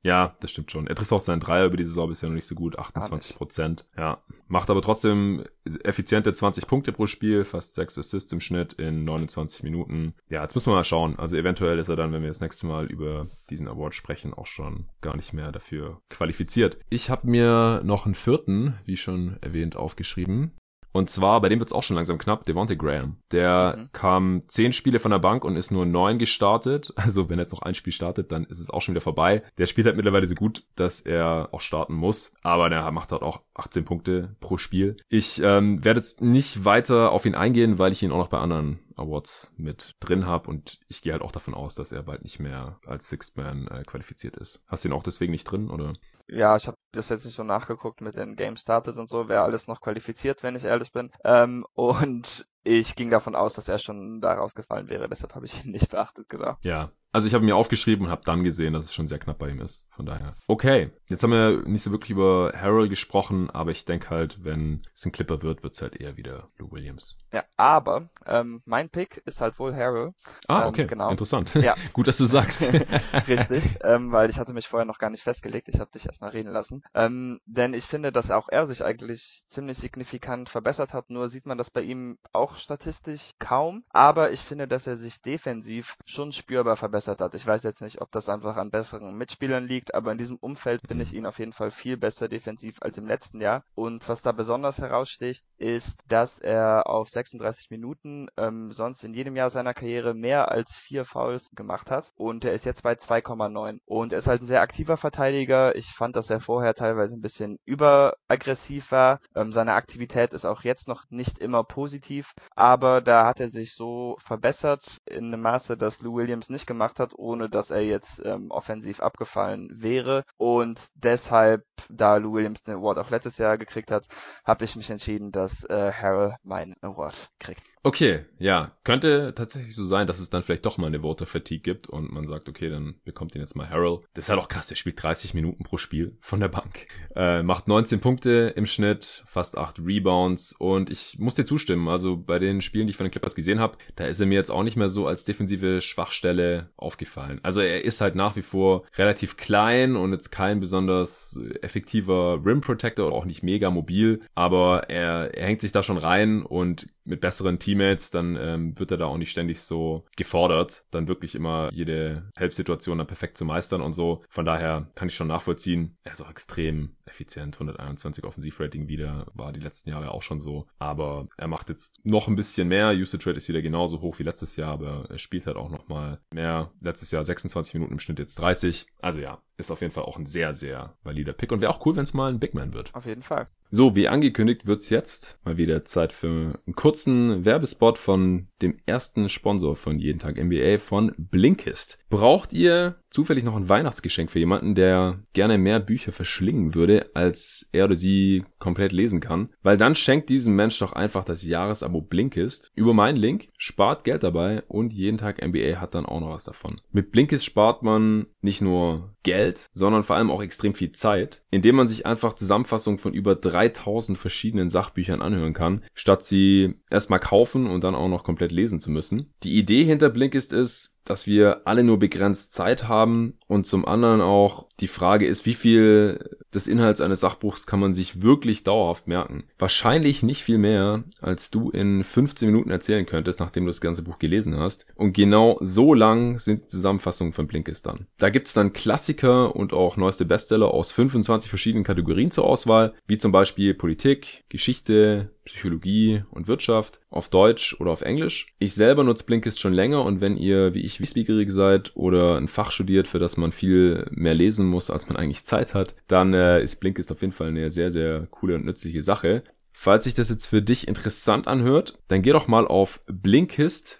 Ja, das stimmt schon. Er trifft auch seinen Dreier über die Saison bisher noch nicht so gut, 28 Prozent. Ja, macht aber trotzdem effiziente 20 Punkte pro Spiel, fast 6 Assists im Schnitt in 29 Minuten. Ja, jetzt müssen wir mal schauen. Also eventuell ist er dann, wenn wir das nächste Mal über diesen Award sprechen, auch schon gar nicht mehr dafür qualifiziert. Ich habe mir noch einen vierten, wie schon erwähnt, aufgeschrieben. Und zwar, bei dem wird's auch schon langsam knapp, Devontae Graham. Der mhm. kam zehn Spiele von der Bank und ist nur neun gestartet. Also wenn er jetzt noch ein Spiel startet, dann ist es auch schon wieder vorbei. Der spielt halt mittlerweile so gut, dass er auch starten muss. Aber der macht halt auch 18 Punkte pro Spiel. Ich ähm, werde jetzt nicht weiter auf ihn eingehen, weil ich ihn auch noch bei anderen Awards mit drin habe und ich gehe halt auch davon aus, dass er bald nicht mehr als Sixth Man äh, qualifiziert ist. Hast du ihn auch deswegen nicht drin oder? Ja, ich habe das jetzt nicht so nachgeguckt mit den Game Started und so, wer alles noch qualifiziert, wenn ich ehrlich bin. Ähm, und ich ging davon aus, dass er schon da rausgefallen wäre, deshalb habe ich ihn nicht beachtet, genau. Ja, also ich habe mir aufgeschrieben und habe dann gesehen, dass es schon sehr knapp bei ihm ist. Von daher. Okay, jetzt haben wir nicht so wirklich über Harold gesprochen, aber ich denke halt, wenn es ein Clipper wird, wird es halt eher wieder Lou Williams. Ja, aber ähm, mein Pick ist halt wohl Harold. Ah, ähm, okay, ähm, genau. interessant. Ja. Gut, dass du sagst. Richtig, ähm, weil ich hatte mich vorher noch gar nicht festgelegt. Ich habe dich erstmal reden lassen. Ähm, denn ich finde, dass auch er sich eigentlich ziemlich signifikant verbessert hat. Nur sieht man das bei ihm auch statistisch kaum. Aber ich finde, dass er sich defensiv schon spürbar verbessert hat. Ich weiß jetzt nicht, ob das einfach an besseren Mitspielern liegt, aber in diesem Umfeld finde ich ihn auf jeden Fall viel besser defensiv als im letzten Jahr. Und was da besonders heraussticht, ist, dass er auf 36 Minuten ähm, sonst in jedem Jahr seiner Karriere mehr als vier Fouls gemacht hat. Und er ist jetzt bei 2,9. Und er ist halt ein sehr aktiver Verteidiger. Ich fand, dass er vorher teilweise ein bisschen überaggressiv war. Ähm, seine Aktivität ist auch jetzt noch nicht immer positiv, aber da hat er sich so verbessert in einem Maße, dass Lou Williams nicht gemacht hat, ohne dass er jetzt ähm, offensiv abgefallen wäre. Und deshalb, da Lou Williams den Award auch letztes Jahr gekriegt hat, habe ich mich entschieden, dass äh, Harrell meinen Award kriegt. Okay, ja, könnte tatsächlich so sein, dass es dann vielleicht doch mal eine Voter Fatigue gibt und man sagt, okay, dann bekommt ihn jetzt mal Harold. Das ist halt auch krass, der spielt 30 Minuten pro Spiel von der Bank. Äh, macht 19 Punkte im Schnitt, fast 8 Rebounds und ich muss dir zustimmen, also bei den Spielen, die ich von den Clippers gesehen habe, da ist er mir jetzt auch nicht mehr so als defensive Schwachstelle aufgefallen. Also er ist halt nach wie vor relativ klein und jetzt kein besonders effektiver Rim Protector oder auch nicht mega mobil, aber er, er hängt sich da schon rein und mit besseren Teammates, dann ähm, wird er da auch nicht ständig so gefordert, dann wirklich immer jede Helpsituation dann perfekt zu meistern und so. Von daher kann ich schon nachvollziehen. Er ist auch extrem effizient, 121 Offensivrating wieder, war die letzten Jahre auch schon so. Aber er macht jetzt noch ein bisschen mehr. Usage Rate ist wieder genauso hoch wie letztes Jahr, aber er spielt halt auch noch mal mehr. Letztes Jahr 26 Minuten im Schnitt, jetzt 30. Also ja, ist auf jeden Fall auch ein sehr, sehr valider Pick und wäre auch cool, wenn es mal ein Big Man wird. Auf jeden Fall. So, wie angekündigt wird's jetzt mal wieder Zeit für einen kurzen Werbespot von dem ersten Sponsor von Jeden Tag NBA von Blinkist. Braucht ihr zufällig noch ein Weihnachtsgeschenk für jemanden, der gerne mehr Bücher verschlingen würde, als er oder sie komplett lesen kann? Weil dann schenkt diesem Mensch doch einfach das Jahresabo Blinkist über meinen Link, spart Geld dabei und jeden Tag NBA hat dann auch noch was davon. Mit Blinkist spart man nicht nur Geld, sondern vor allem auch extrem viel Zeit, indem man sich einfach Zusammenfassungen von über 3000 verschiedenen Sachbüchern anhören kann, statt sie erstmal kaufen und dann auch noch komplett lesen zu müssen. Die Idee hinter Blinkist ist, dass wir alle nur begrenzt Zeit haben und zum anderen auch die Frage ist, wie viel des Inhalts eines Sachbuchs kann man sich wirklich dauerhaft merken? Wahrscheinlich nicht viel mehr, als du in 15 Minuten erzählen könntest, nachdem du das ganze Buch gelesen hast. Und genau so lang sind die Zusammenfassungen von Blinkist dann. Da gibt's dann Klassiker und auch neueste Bestseller aus 25 verschiedenen Kategorien zur Auswahl, wie zum Beispiel Politik, Geschichte, Psychologie und Wirtschaft auf Deutsch oder auf Englisch. Ich selber nutze Blinkist schon länger und wenn ihr wie ich wissbegierig seid oder ein Fach studiert, für das man viel mehr lesen muss, als man eigentlich Zeit hat, dann äh, ist Blinkist auf jeden Fall eine sehr, sehr coole und nützliche Sache. Falls sich das jetzt für dich interessant anhört, dann geh doch mal auf blinkist.de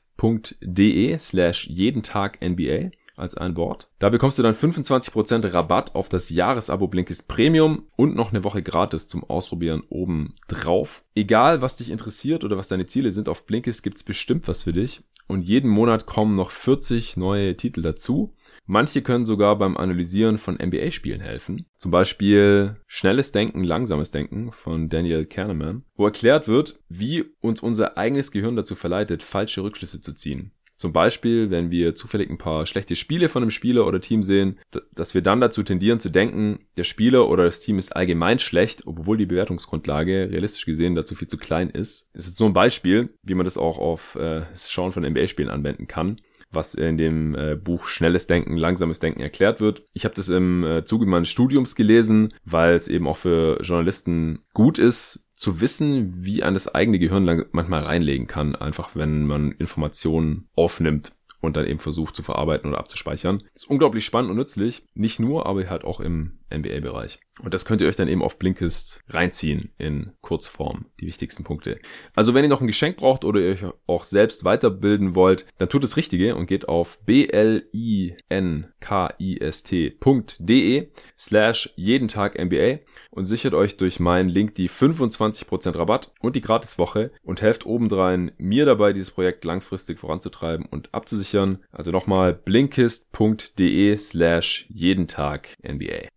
slash jeden Tag NBA als ein Wort. Da bekommst du dann 25% Rabatt auf das Jahresabo Blinkist Premium und noch eine Woche gratis zum Ausprobieren oben drauf. Egal, was dich interessiert oder was deine Ziele sind, auf Blinkist gibt's bestimmt was für dich. Und jeden Monat kommen noch 40 neue Titel dazu. Manche können sogar beim Analysieren von NBA-Spielen helfen. Zum Beispiel Schnelles Denken, Langsames Denken von Daniel Kahneman, wo erklärt wird, wie uns unser eigenes Gehirn dazu verleitet, falsche Rückschlüsse zu ziehen. Zum Beispiel, wenn wir zufällig ein paar schlechte Spiele von einem Spieler oder Team sehen, dass wir dann dazu tendieren zu denken, der Spieler oder das Team ist allgemein schlecht, obwohl die Bewertungsgrundlage realistisch gesehen dazu viel zu klein ist. Das ist so ein Beispiel, wie man das auch auf äh, das Schauen von NBA-Spielen anwenden kann was in dem äh, Buch Schnelles Denken, Langsames Denken erklärt wird. Ich habe das im äh, Zuge meines Studiums gelesen, weil es eben auch für Journalisten gut ist, zu wissen, wie ein das eigene Gehirn manchmal reinlegen kann, einfach wenn man Informationen aufnimmt und dann eben versucht zu verarbeiten oder abzuspeichern. ist unglaublich spannend und nützlich, nicht nur, aber halt auch im NBA-Bereich. Und das könnt ihr euch dann eben auf Blinkist reinziehen in Kurzform, die wichtigsten Punkte. Also wenn ihr noch ein Geschenk braucht oder ihr euch auch selbst weiterbilden wollt, dann tut das Richtige und geht auf blinkist.de slash jeden Tag NBA und sichert euch durch meinen Link die 25% Rabatt und die Gratiswoche und helft obendrein mir dabei, dieses Projekt langfristig voranzutreiben und abzusichern. Also nochmal blinkist.de slash jeden Tag NBA.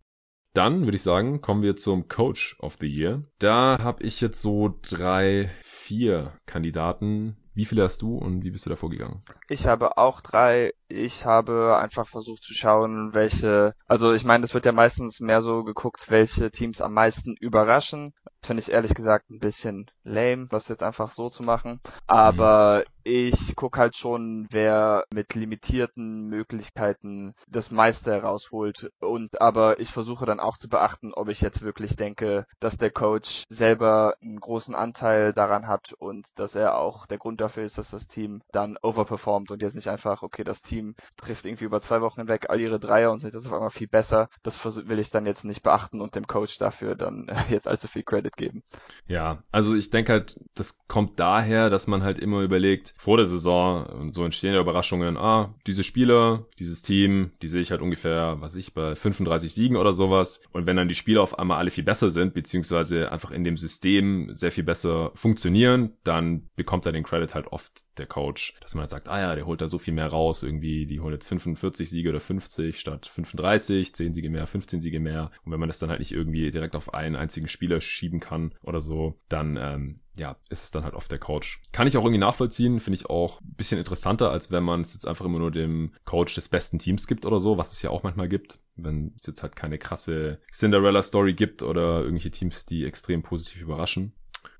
Dann würde ich sagen, kommen wir zum Coach of the Year. Da habe ich jetzt so drei, vier Kandidaten. Wie viele hast du und wie bist du da vorgegangen? Ich habe auch drei. Ich habe einfach versucht zu schauen, welche, also ich meine, es wird ja meistens mehr so geguckt, welche Teams am meisten überraschen. Finde ich ehrlich gesagt ein bisschen lame, das jetzt einfach so zu machen. Aber mhm. ich guck halt schon, wer mit limitierten Möglichkeiten das meiste herausholt. Und aber ich versuche dann auch zu beachten, ob ich jetzt wirklich denke, dass der Coach selber einen großen Anteil daran hat und dass er auch der Grund dafür ist, dass das Team dann overperformt und jetzt nicht einfach, okay, das Team trifft irgendwie über zwei Wochen hinweg all ihre Dreier und sind jetzt auf einmal viel besser. Das will ich dann jetzt nicht beachten und dem Coach dafür dann jetzt allzu viel Credit geben. Ja, also ich denke halt, das kommt daher, dass man halt immer überlegt, vor der Saison und so entstehen ja Überraschungen, ah, diese Spieler, dieses Team, die sehe ich halt ungefähr, was ich, bei 35 Siegen oder sowas. Und wenn dann die Spieler auf einmal alle viel besser sind, beziehungsweise einfach in dem System sehr viel besser funktionieren, dann bekommt er den Credit halt oft der Coach, dass man halt sagt, ah ja, der holt da so viel mehr raus, irgendwie, die holt jetzt 45 Siege oder 50 statt 35, 10 Siege mehr, 15 Siege mehr. Und wenn man das dann halt nicht irgendwie direkt auf einen einzigen Spieler schieben kann oder so, dann ähm, ja, ist es dann halt oft der Coach. Kann ich auch irgendwie nachvollziehen, finde ich auch ein bisschen interessanter, als wenn man es jetzt einfach immer nur dem Coach des besten Teams gibt oder so, was es ja auch manchmal gibt. Wenn es jetzt halt keine krasse Cinderella-Story gibt oder irgendwelche Teams, die extrem positiv überraschen.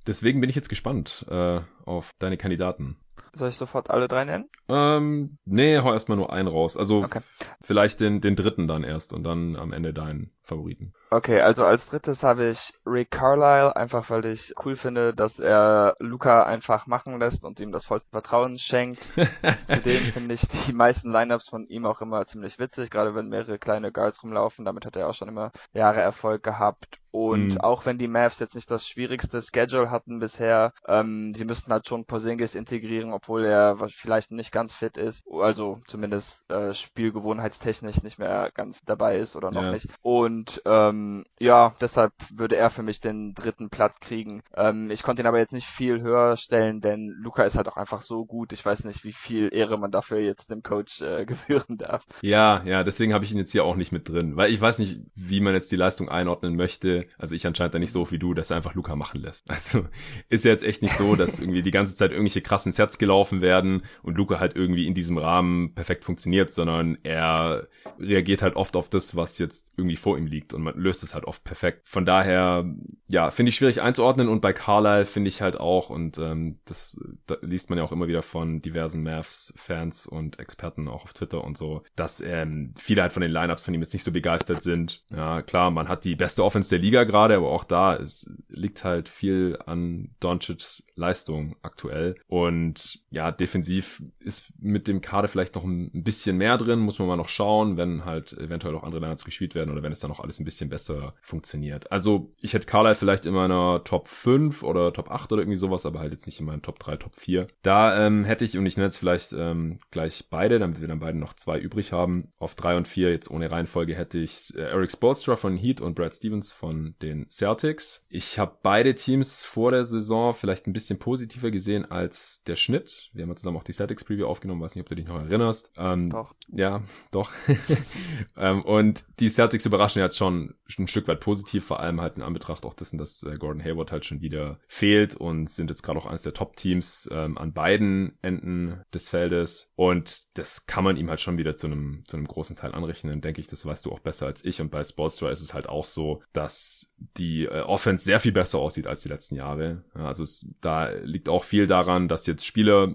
Deswegen bin ich jetzt gespannt äh, auf deine Kandidaten. Soll ich sofort alle drei nennen? Ähm, nee, hau erstmal nur einen raus. Also okay. vielleicht den, den dritten dann erst und dann am Ende deinen Favoriten. Okay, also als drittes habe ich Rick Carlisle, einfach weil ich cool finde, dass er Luca einfach machen lässt und ihm das vollste Vertrauen schenkt. Zudem finde ich die meisten Lineups von ihm auch immer ziemlich witzig, gerade wenn mehrere kleine Guards rumlaufen. Damit hat er auch schon immer Jahre Erfolg gehabt. Und mhm. auch wenn die Mavs jetzt nicht das schwierigste Schedule hatten bisher, ähm, sie müssten halt schon Porzingis integrieren, obwohl er vielleicht nicht ganz fit ist, also zumindest äh, spielgewohnheitstechnisch nicht mehr ganz dabei ist oder noch ja. nicht. Und ähm, ja, deshalb würde er für mich den dritten Platz kriegen. Ähm, ich konnte ihn aber jetzt nicht viel höher stellen, denn Luca ist halt auch einfach so gut. Ich weiß nicht, wie viel Ehre man dafür jetzt dem Coach äh, gebühren darf. Ja, ja, deswegen habe ich ihn jetzt hier auch nicht mit drin, weil ich weiß nicht, wie man jetzt die Leistung einordnen möchte also ich anscheinend da nicht so wie du, dass er einfach Luca machen lässt. Also ist ja jetzt echt nicht so, dass irgendwie die ganze Zeit irgendwelche krassen Sets gelaufen werden und Luca halt irgendwie in diesem Rahmen perfekt funktioniert, sondern er reagiert halt oft auf das, was jetzt irgendwie vor ihm liegt und man löst es halt oft perfekt. Von daher, ja, finde ich schwierig einzuordnen und bei Carlisle finde ich halt auch und ähm, das da liest man ja auch immer wieder von diversen Mavs-Fans und Experten auch auf Twitter und so, dass ähm, viele halt von den Lineups von ihm jetzt nicht so begeistert sind. Ja, klar, man hat die beste Offense der Liga gerade, aber auch da es liegt halt viel an Doncic's Leistung aktuell und ja, defensiv ist mit dem Kader vielleicht noch ein bisschen mehr drin, muss man mal noch schauen, wenn halt eventuell auch andere Lineups gespielt werden oder wenn es dann auch alles ein bisschen besser funktioniert. Also ich hätte Carlisle vielleicht in meiner Top 5 oder Top 8 oder irgendwie sowas, aber halt jetzt nicht in meinen Top 3, Top 4. Da ähm, hätte ich, und ich nenne jetzt vielleicht ähm, gleich beide, damit wir dann beide noch zwei übrig haben. Auf 3 und 4 jetzt ohne Reihenfolge hätte ich äh, Eric Spolstra von Heat und Brad Stevens von den Celtics. Ich habe beide Teams vor der Saison vielleicht ein bisschen positiver gesehen als der Schnitt. Wir haben ja zusammen auch die Celtics Preview aufgenommen, weiß nicht, ob du dich noch erinnerst. Ähm, doch. Ja, doch. ähm, und die Celtics überraschen jetzt schon ein Stück weit positiv, vor allem halt in Anbetracht auch dessen, dass äh, Gordon Hayward halt schon wieder fehlt und sind jetzt gerade auch eines der Top-Teams ähm, an beiden Enden des Feldes. Und das kann man ihm halt schon wieder zu einem, zu einem großen Teil anrechnen, denke ich. Das weißt du auch besser als ich. Und bei Sportstra ist es halt auch so, dass die äh, Offense sehr viel besser aussieht als die letzten Jahre. Ja, also es, da liegt auch viel daran, dass jetzt Spieler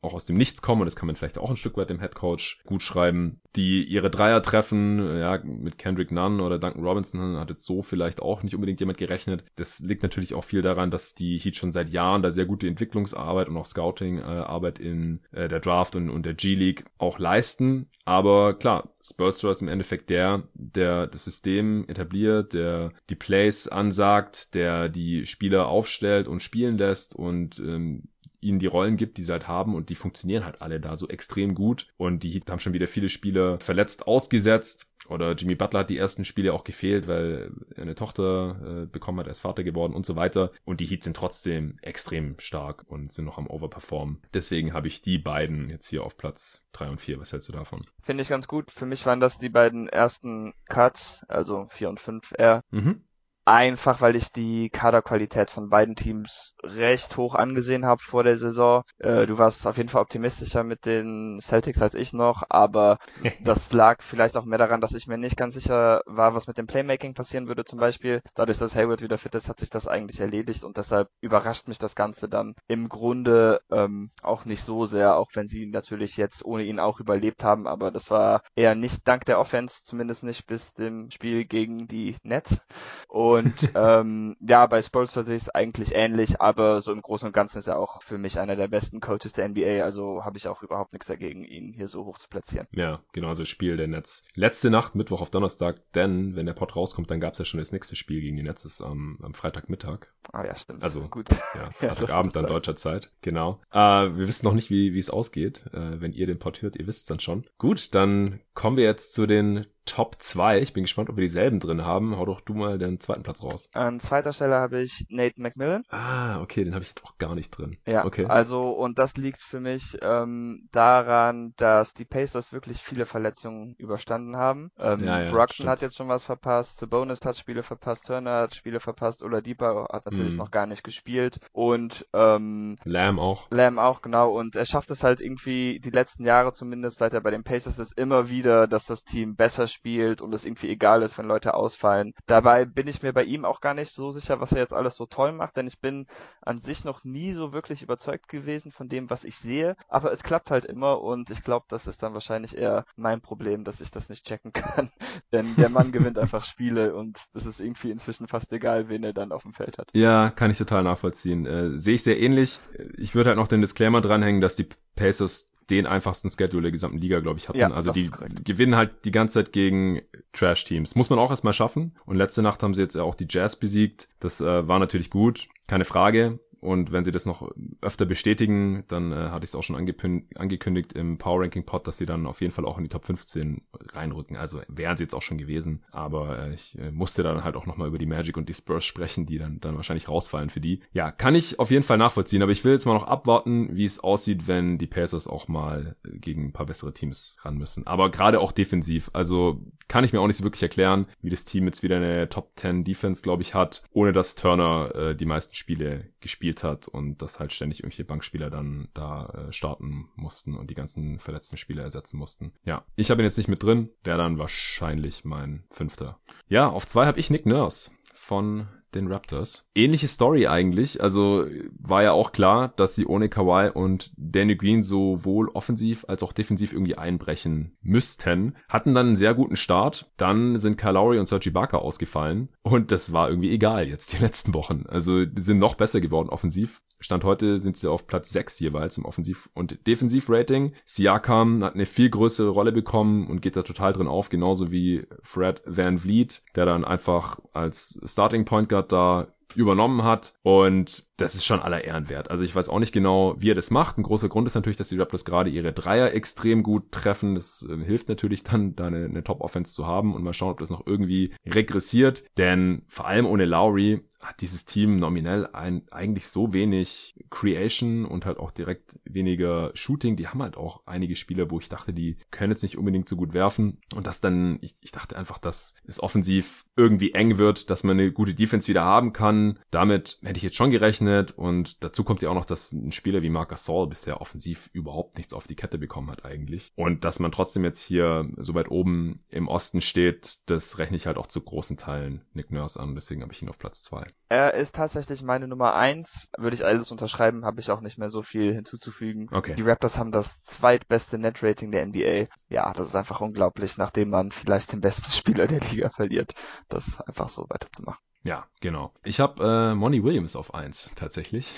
auch aus dem Nichts kommen, und das kann man vielleicht auch ein Stück weit dem Headcoach gut schreiben, die ihre Dreier treffen, ja, mit Kendrick Nunn oder Duncan Robinson hat jetzt so vielleicht auch nicht unbedingt jemand gerechnet. Das liegt natürlich auch viel daran, dass die Heat schon seit Jahren da sehr gute Entwicklungsarbeit und auch Scouting-Arbeit in äh, der Draft und, und der G-League auch leisten. Aber klar, Spurster ist im Endeffekt der, der das System etabliert, der die Plays ansagt, der die Spieler aufstellt und spielen lässt und ähm, ihnen die Rollen gibt, die sie halt haben und die funktionieren halt alle da so extrem gut und die haben schon wieder viele Spiele verletzt ausgesetzt oder Jimmy Butler hat die ersten Spiele auch gefehlt, weil er eine Tochter äh, bekommen hat, er ist Vater geworden und so weiter und die Heats sind trotzdem extrem stark und sind noch am Overperformen. Deswegen habe ich die beiden jetzt hier auf Platz drei und vier. Was hältst du davon? Finde ich ganz gut. Für mich waren das die beiden ersten Cuts, also vier und fünf eher. Mhm. Einfach weil ich die Kaderqualität von beiden Teams recht hoch angesehen habe vor der Saison. Äh, du warst auf jeden Fall optimistischer mit den Celtics als ich noch, aber das lag vielleicht auch mehr daran, dass ich mir nicht ganz sicher war, was mit dem Playmaking passieren würde zum Beispiel. Dadurch, dass Hayward wieder fit ist, hat sich das eigentlich erledigt und deshalb überrascht mich das Ganze dann im Grunde ähm, auch nicht so sehr, auch wenn sie natürlich jetzt ohne ihn auch überlebt haben, aber das war eher nicht dank der Offense, zumindest nicht bis dem Spiel gegen die Nets. Und und ähm, ja, bei Spolster sehe ich es eigentlich ähnlich, aber so im Großen und Ganzen ist er auch für mich einer der besten Coaches der NBA, also habe ich auch überhaupt nichts dagegen, ihn hier so hoch zu platzieren. Ja, genau, also Spiel der Nets. Letzte Nacht, Mittwoch auf Donnerstag, denn wenn der Pod rauskommt, dann gab es ja schon das nächste Spiel gegen die Nets, ist am, am Freitagmittag. Ah ja, stimmt. Also gut. Ja, Freitagabend ja, dann deutscher Zeit, genau. Äh, wir wissen noch nicht, wie es ausgeht. Äh, wenn ihr den Pod hört, ihr wisst es dann schon. Gut, dann kommen wir jetzt zu den Top 2. Ich bin gespannt, ob wir dieselben drin haben. Hau doch du mal den zweiten Platz raus. An zweiter Stelle habe ich Nate McMillan. Ah, okay, den habe ich jetzt auch gar nicht drin. Ja, okay. also und das liegt für mich ähm, daran, dass die Pacers wirklich viele Verletzungen überstanden haben. Ähm, ja, ja, Brockton stimmt. hat jetzt schon was verpasst, Sabonis hat Spiele verpasst, Turner hat Spiele verpasst, Oladipo hat natürlich mhm. noch gar nicht gespielt und ähm, Lamb auch. Lamb auch, genau. Und er schafft es halt irgendwie die letzten Jahre zumindest, seit er bei den Pacers ist, immer wieder, dass das Team besser spielt spielt und es irgendwie egal ist, wenn Leute ausfallen. Dabei bin ich mir bei ihm auch gar nicht so sicher, was er jetzt alles so toll macht, denn ich bin an sich noch nie so wirklich überzeugt gewesen von dem, was ich sehe. Aber es klappt halt immer und ich glaube, das ist dann wahrscheinlich eher mein Problem, dass ich das nicht checken kann. denn der Mann gewinnt einfach Spiele und es ist irgendwie inzwischen fast egal, wen er dann auf dem Feld hat. Ja, kann ich total nachvollziehen. Äh, Sehe ich sehr ähnlich. Ich würde halt noch den Disclaimer dranhängen, dass die Pacers den einfachsten Schedule der gesamten Liga, glaube ich, hatten. Ja, also die gewinnen halt die ganze Zeit gegen Trash-Teams. Muss man auch erstmal schaffen. Und letzte Nacht haben sie jetzt auch die Jazz besiegt. Das äh, war natürlich gut, keine Frage. Und wenn sie das noch öfter bestätigen, dann äh, hatte ich es auch schon angekündigt im Power Ranking Pod, dass sie dann auf jeden Fall auch in die Top 15 reinrücken. Also wären sie jetzt auch schon gewesen. Aber äh, ich äh, musste dann halt auch nochmal über die Magic und die Spurs sprechen, die dann, dann wahrscheinlich rausfallen für die. Ja, kann ich auf jeden Fall nachvollziehen. Aber ich will jetzt mal noch abwarten, wie es aussieht, wenn die Pacers auch mal gegen ein paar bessere Teams ran müssen. Aber gerade auch defensiv. Also kann ich mir auch nicht so wirklich erklären, wie das Team jetzt wieder eine Top 10 Defense, glaube ich, hat, ohne dass Turner äh, die meisten Spiele gespielt hat und dass halt ständig irgendwelche Bankspieler dann da äh, starten mussten und die ganzen verletzten Spieler ersetzen mussten. Ja, ich habe ihn jetzt nicht mit drin, wäre dann wahrscheinlich mein fünfter. Ja, auf zwei habe ich Nick Nurse von den Raptors. Ähnliche Story eigentlich. Also war ja auch klar, dass sie ohne Kawhi und Danny Green sowohl offensiv als auch defensiv irgendwie einbrechen müssten. Hatten dann einen sehr guten Start. Dann sind Kyle und Serge Ibaka ausgefallen. Und das war irgendwie egal jetzt die letzten Wochen. Also die sind noch besser geworden offensiv. Stand heute sind sie auf Platz 6 jeweils im Offensiv- und Defensiv-Rating. Siakam hat eine viel größere Rolle bekommen und geht da total drin auf, genauso wie Fred Van Vliet, der dann einfach als Starting Point Guard da übernommen hat. Und das ist schon aller Ehren wert. Also ich weiß auch nicht genau, wie er das macht. Ein großer Grund ist natürlich, dass die Raptors gerade ihre Dreier extrem gut treffen. Das äh, hilft natürlich dann, da eine, eine Top-Offense zu haben und mal schauen, ob das noch irgendwie regressiert. Denn vor allem ohne Lowry hat dieses Team nominell ein, eigentlich so wenig Creation und halt auch direkt weniger Shooting. Die haben halt auch einige Spieler, wo ich dachte, die können jetzt nicht unbedingt so gut werfen. Und das dann, ich, ich dachte einfach, dass es offensiv irgendwie eng wird, dass man eine gute Defense wieder haben kann. Damit hätte ich jetzt schon gerechnet gerechnet und dazu kommt ja auch noch, dass ein Spieler wie Marc Gasol bisher offensiv überhaupt nichts auf die Kette bekommen hat eigentlich. Und dass man trotzdem jetzt hier so weit oben im Osten steht, das rechne ich halt auch zu großen Teilen Nick Nurse an, deswegen habe ich ihn auf Platz zwei. Er ist tatsächlich meine Nummer eins. Würde ich alles unterschreiben, habe ich auch nicht mehr so viel hinzuzufügen. Okay. Die Raptors haben das zweitbeste Net-Rating der NBA. Ja, das ist einfach unglaublich, nachdem man vielleicht den besten Spieler der Liga verliert, das einfach so weiterzumachen. Ja, genau. Ich habe äh, Monty Williams auf eins tatsächlich.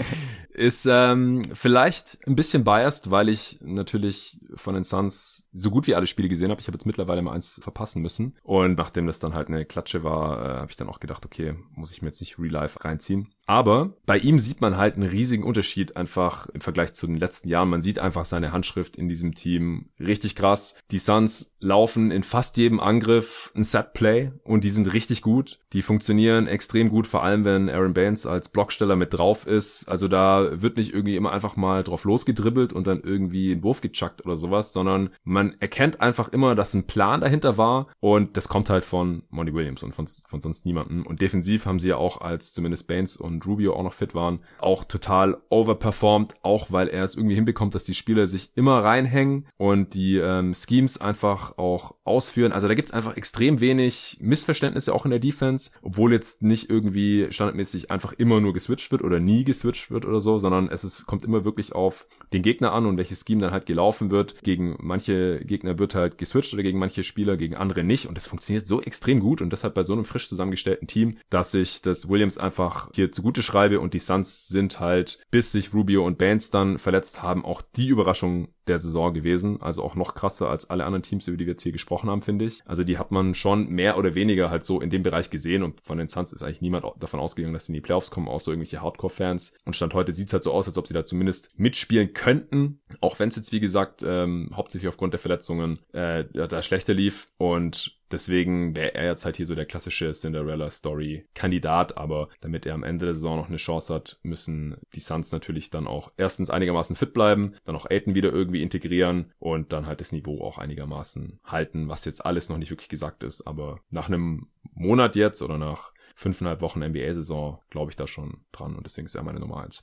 ist ähm, vielleicht ein bisschen biased, weil ich natürlich von den Suns so gut wie alle Spiele gesehen habe. Ich habe jetzt mittlerweile mal eins verpassen müssen. Und nachdem das dann halt eine Klatsche war, äh, habe ich dann auch gedacht, okay, muss ich mir jetzt nicht Real Life reinziehen. Aber bei ihm sieht man halt einen riesigen Unterschied einfach im Vergleich zu den letzten Jahren. Man sieht einfach seine Handschrift in diesem Team richtig krass. Die Suns laufen in fast jedem Angriff ein Set Play und die sind richtig gut. Die funktionieren extrem gut, vor allem wenn Aaron Baines als Blocksteller mit drauf ist. Also da wird nicht irgendwie immer einfach mal drauf losgedribbelt und dann irgendwie einen Wurf gechuckt oder sowas, sondern man erkennt einfach immer, dass ein Plan dahinter war und das kommt halt von Monty Williams und von, von sonst niemandem. Und defensiv haben sie ja auch als zumindest Baines und und Rubio auch noch fit waren, auch total overperformed, auch weil er es irgendwie hinbekommt, dass die Spieler sich immer reinhängen und die ähm, Schemes einfach auch ausführen. Also da gibt's einfach extrem wenig Missverständnisse auch in der Defense, obwohl jetzt nicht irgendwie standardmäßig einfach immer nur geswitcht wird oder nie geswitcht wird oder so, sondern es ist, kommt immer wirklich auf den Gegner an und welches Scheme dann halt gelaufen wird. Gegen manche Gegner wird halt geswitcht oder gegen manche Spieler, gegen andere nicht und das funktioniert so extrem gut und deshalb bei so einem frisch zusammengestellten Team, dass sich das Williams einfach hier zu zugute schreibe und die Suns sind halt, bis sich Rubio und Baines dann verletzt haben, auch die Überraschung der Saison gewesen. Also auch noch krasser als alle anderen Teams, über die wir jetzt hier gesprochen haben, finde ich. Also die hat man schon mehr oder weniger halt so in dem Bereich gesehen und von den Suns ist eigentlich niemand davon ausgegangen, dass sie in die Playoffs kommen, so irgendwelche Hardcore-Fans. Und Stand heute sieht's halt so aus, als ob sie da zumindest mitspielen könnten, auch wenn es jetzt wie gesagt ähm, hauptsächlich aufgrund der Verletzungen äh, da schlechter lief und Deswegen wäre er jetzt halt hier so der klassische Cinderella-Story-Kandidat, aber damit er am Ende der Saison noch eine Chance hat, müssen die Suns natürlich dann auch erstens einigermaßen fit bleiben, dann auch Aiden wieder irgendwie integrieren und dann halt das Niveau auch einigermaßen halten, was jetzt alles noch nicht wirklich gesagt ist, aber nach einem Monat jetzt oder nach fünfeinhalb Wochen NBA-Saison glaube ich da schon dran und deswegen ist er meine Nummer eins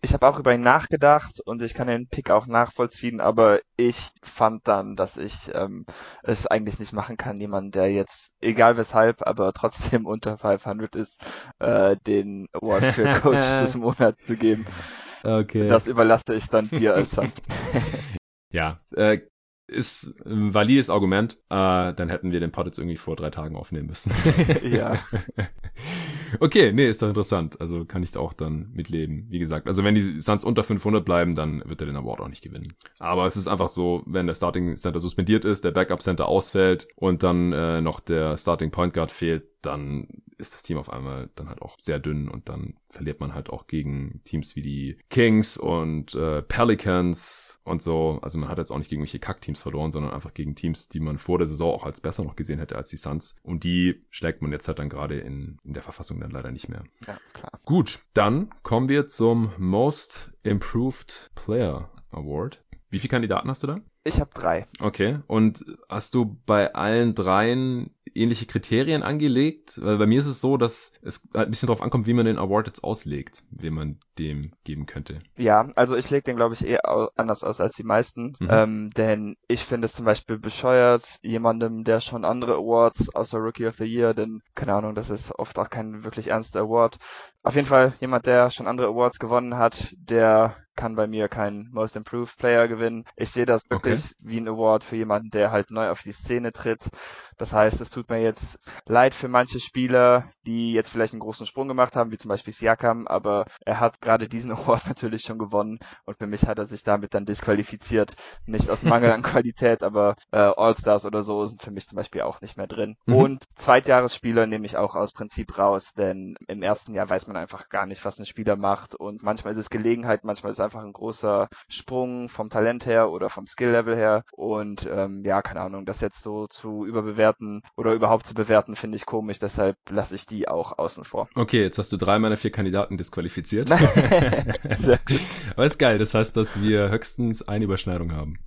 ich habe auch über ihn nachgedacht und ich kann den Pick auch nachvollziehen, aber ich fand dann, dass ich ähm, es eigentlich nicht machen kann, jemand, der jetzt, egal weshalb, aber trotzdem unter 500 ist, äh, den Award für Coach des Monats zu geben. Okay. Das überlasse ich dann dir als Suns. ja, äh, ist ein valides Argument. Äh, dann hätten wir den Pod jetzt irgendwie vor drei Tagen aufnehmen müssen. ja. Okay, nee, ist doch interessant. Also kann ich da auch dann mitleben. Wie gesagt, also wenn die Suns unter 500 bleiben, dann wird er den Award auch nicht gewinnen. Aber es ist einfach so, wenn der Starting Center suspendiert ist, der Backup Center ausfällt und dann äh, noch der Starting Point Guard fehlt, dann ist das Team auf einmal dann halt auch sehr dünn und dann verliert man halt auch gegen Teams wie die Kings und äh, Pelicans und so. Also man hat jetzt auch nicht gegen welche Kackteams verloren, sondern einfach gegen Teams, die man vor der Saison auch als besser noch gesehen hätte als die Suns. Und die schlägt man jetzt halt dann gerade in, in der Verfassung dann leider nicht mehr. Ja, klar. Gut, dann kommen wir zum Most Improved Player Award. Wie viele Kandidaten hast du da? Ich habe drei. Okay. Und hast du bei allen dreien ähnliche Kriterien angelegt? Weil bei mir ist es so, dass es halt ein bisschen darauf ankommt, wie man den Award jetzt auslegt, wie man dem geben könnte. Ja, also ich lege den, glaube ich, eher anders aus als die meisten. Mhm. Ähm, denn ich finde es zum Beispiel bescheuert, jemandem, der schon andere Awards außer Rookie of the Year, denn, keine Ahnung, das ist oft auch kein wirklich ernster Award. Auf jeden Fall jemand, der schon andere Awards gewonnen hat, der kann bei mir keinen Most Improved Player gewinnen. Ich sehe das wirklich okay. wie ein Award für jemanden, der halt neu auf die Szene tritt. Das heißt, es tut mir jetzt leid für manche Spieler, die jetzt vielleicht einen großen Sprung gemacht haben, wie zum Beispiel Siakam, aber er hat gerade diesen Award natürlich schon gewonnen und für mich hat er sich damit dann disqualifiziert. Nicht aus Mangel an Qualität, aber äh, All-Stars oder so sind für mich zum Beispiel auch nicht mehr drin. Mhm. Und Zweitjahresspieler nehme ich auch aus Prinzip raus, denn im ersten Jahr weiß man einfach gar nicht, was ein Spieler macht und manchmal ist es Gelegenheit, manchmal ist es einfach ein großer Sprung vom Talent her oder vom Skill-Level her und ähm, ja, keine Ahnung, das jetzt so zu überbewerten bewerten oder überhaupt zu bewerten, finde ich komisch. Deshalb lasse ich die auch außen vor. Okay, jetzt hast du drei meiner vier Kandidaten disqualifiziert. Aber ist geil. Das heißt, dass wir höchstens eine Überschneidung haben.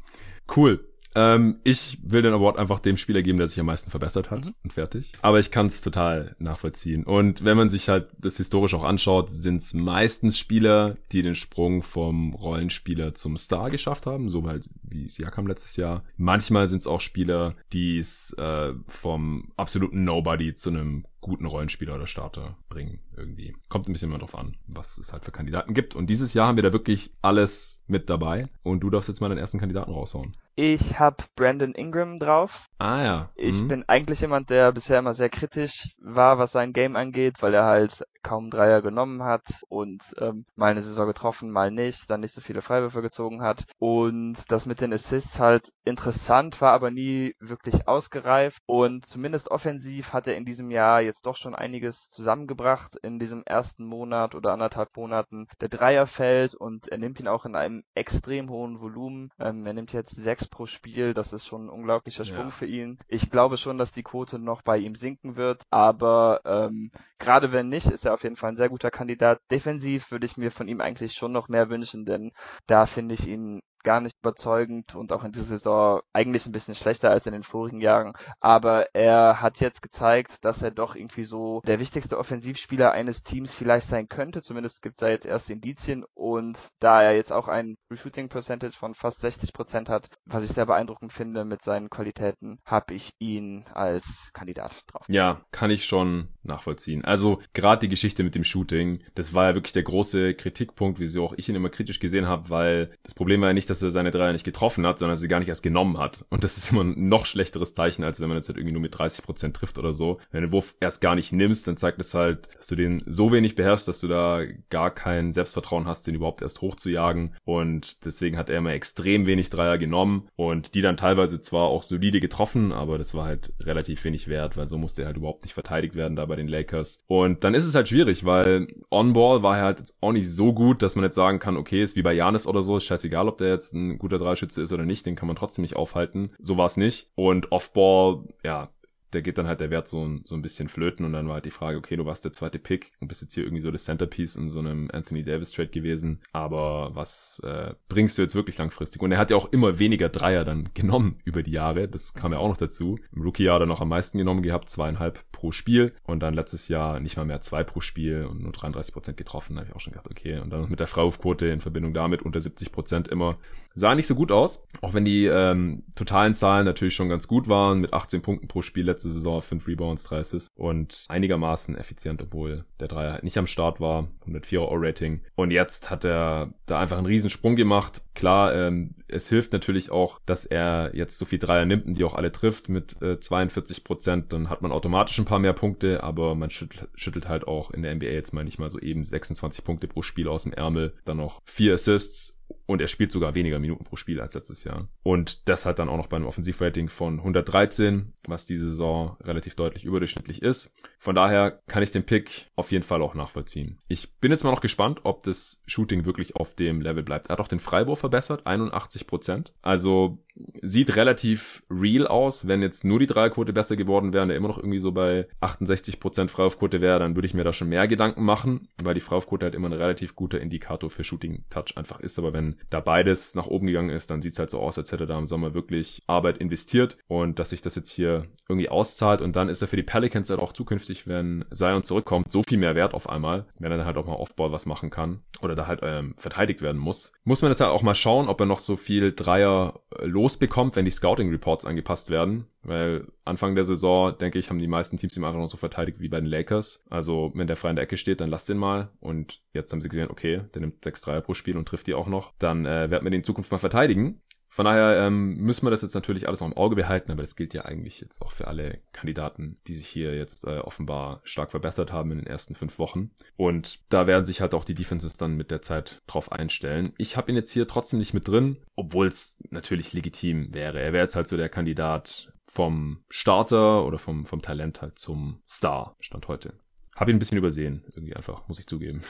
Cool. Ähm, ich will den Award einfach dem Spieler geben, der sich am meisten verbessert hat mhm. und fertig. Aber ich kann es total nachvollziehen. Und wenn man sich halt das historisch auch anschaut, sind es meistens Spieler, die den Sprung vom Rollenspieler zum Star geschafft haben, so halt wie Siakam letztes Jahr. Manchmal sind es auch Spieler, die es äh, vom absoluten Nobody zu einem guten Rollenspieler oder Starter bringen irgendwie. Kommt ein bisschen mal drauf an, was es halt für Kandidaten gibt. Und dieses Jahr haben wir da wirklich alles mit dabei. Und du darfst jetzt mal deinen ersten Kandidaten raushauen. Ich habe Brandon Ingram drauf. Ah ja. Ich mhm. bin eigentlich jemand, der bisher immer sehr kritisch war, was sein Game angeht, weil er halt kaum Dreier genommen hat und ähm, mal eine Saison getroffen, mal nicht, dann nicht so viele Freiwürfe gezogen hat. Und das mit den Assists halt interessant, war aber nie wirklich ausgereift. Und zumindest offensiv hat er in diesem Jahr jetzt doch schon einiges zusammengebracht in diesem ersten Monat oder anderthalb Monaten. Der Dreier fällt und er nimmt ihn auch in einem extrem hohen Volumen. Ähm, er nimmt jetzt sechs pro Spiel, das ist schon ein unglaublicher Sprung ja. für ihn. Ich glaube schon, dass die Quote noch bei ihm sinken wird, aber ähm, gerade wenn nicht, ist er auf jeden Fall ein sehr guter Kandidat. Defensiv würde ich mir von ihm eigentlich schon noch mehr wünschen, denn da finde ich ihn gar nicht überzeugend und auch in dieser Saison eigentlich ein bisschen schlechter als in den vorigen Jahren. Aber er hat jetzt gezeigt, dass er doch irgendwie so der wichtigste Offensivspieler eines Teams vielleicht sein könnte. Zumindest gibt es da jetzt erste Indizien. Und da er jetzt auch ein Shooting Percentage von fast 60 Prozent hat, was ich sehr beeindruckend finde mit seinen Qualitäten, habe ich ihn als Kandidat drauf. Ja, kann ich schon nachvollziehen. Also gerade die Geschichte mit dem Shooting, das war ja wirklich der große Kritikpunkt, wieso auch ich ihn immer kritisch gesehen habe, weil das Problem war ja nicht, dass er seine Dreier nicht getroffen hat, sondern sie gar nicht erst genommen hat. Und das ist immer ein noch schlechteres Zeichen, als wenn man jetzt halt irgendwie nur mit 30 Prozent trifft oder so. Wenn du den Wurf erst gar nicht nimmst, dann zeigt es halt, dass du den so wenig beherrschst, dass du da gar kein Selbstvertrauen hast, den überhaupt erst hochzujagen. Und deswegen hat er immer extrem wenig Dreier genommen und die dann teilweise zwar auch solide getroffen, aber das war halt relativ wenig wert, weil so musste er halt überhaupt nicht verteidigt werden da bei den Lakers. Und dann ist es halt schwierig, weil On-Ball war er halt auch nicht so gut, dass man jetzt sagen kann, okay, ist wie bei Janis oder so, ist scheißegal, ob der jetzt jetzt ein guter Dreischütze ist oder nicht, den kann man trotzdem nicht aufhalten. So war es nicht. Und Offball, ja, der geht dann halt der Wert so, so ein bisschen flöten und dann war halt die Frage, okay, du warst der zweite Pick und bist jetzt hier irgendwie so das Centerpiece in so einem Anthony Davis Trade gewesen, aber was äh, bringst du jetzt wirklich langfristig? Und er hat ja auch immer weniger Dreier dann genommen über die Jahre, das kam ja auch noch dazu. Im Rookie-Jahr dann noch am meisten genommen gehabt, zweieinhalb pro Spiel und dann letztes Jahr nicht mal mehr zwei pro Spiel und nur 33 Prozent getroffen, da habe ich auch schon gedacht, okay. Und dann mit der Freiwurfquote in Verbindung damit unter 70 Prozent immer. Sah nicht so gut aus, auch wenn die ähm, totalen Zahlen natürlich schon ganz gut waren, mit 18 Punkten pro Spiel letzte Saison, 5 Rebounds, 3 Assists und einigermaßen effizient, obwohl der Dreier halt nicht am Start war, 104er O-Rating. Und jetzt hat er da einfach einen Riesensprung gemacht. Klar, ähm, es hilft natürlich auch, dass er jetzt so viel Dreier nimmt und die auch alle trifft mit äh, 42 Prozent. Dann hat man automatisch ein paar mehr Punkte, aber man schüttelt, schüttelt halt auch in der NBA jetzt mal nicht mal so eben 26 Punkte pro Spiel aus dem Ärmel. Dann noch vier Assists und er spielt sogar weniger Minuten pro Spiel als letztes Jahr. Und das hat dann auch noch bei einem Offensivrating von 113, was diese Saison relativ deutlich überdurchschnittlich ist. Von daher kann ich den Pick auf jeden Fall auch nachvollziehen. Ich bin jetzt mal noch gespannt, ob das Shooting wirklich auf dem Level bleibt. Er hat auch den Freiwurf verbessert, 81 Prozent. Also sieht relativ real aus. Wenn jetzt nur die Dreierquote besser geworden wäre und er immer noch irgendwie so bei 68 Prozent Freiwurfquote wäre, dann würde ich mir da schon mehr Gedanken machen, weil die Freiwurfquote halt immer ein relativ guter Indikator für Shooting Touch einfach ist. Aber wenn da beides nach oben gegangen ist, dann sieht es halt so aus, als hätte er da im Sommer wirklich Arbeit investiert und dass sich das jetzt hier irgendwie auszahlt und dann ist er für die Pelicans halt auch zukünftig plötzlich, wenn Zion zurückkommt, so viel mehr Wert auf einmal, wenn er dann halt auch mal Offball was machen kann oder da halt ähm, verteidigt werden muss. Muss man jetzt halt auch mal schauen, ob er noch so viel Dreier äh, losbekommt, wenn die Scouting Reports angepasst werden, weil Anfang der Saison, denke ich, haben die meisten Teams ihn einfach noch so verteidigt wie bei den Lakers. Also wenn der frei in der Ecke steht, dann lass den mal und jetzt haben sie gesehen, okay, der nimmt sechs Dreier pro Spiel und trifft die auch noch, dann äh, werden wir den in Zukunft mal verteidigen. Von daher ähm, müssen wir das jetzt natürlich alles noch im Auge behalten, aber das gilt ja eigentlich jetzt auch für alle Kandidaten, die sich hier jetzt äh, offenbar stark verbessert haben in den ersten fünf Wochen. Und da werden sich halt auch die Defenses dann mit der Zeit drauf einstellen. Ich habe ihn jetzt hier trotzdem nicht mit drin, obwohl es natürlich legitim wäre. Er wäre jetzt halt so der Kandidat vom Starter oder vom, vom Talent halt zum Star, stand heute. Habe ihn ein bisschen übersehen, irgendwie einfach, muss ich zugeben.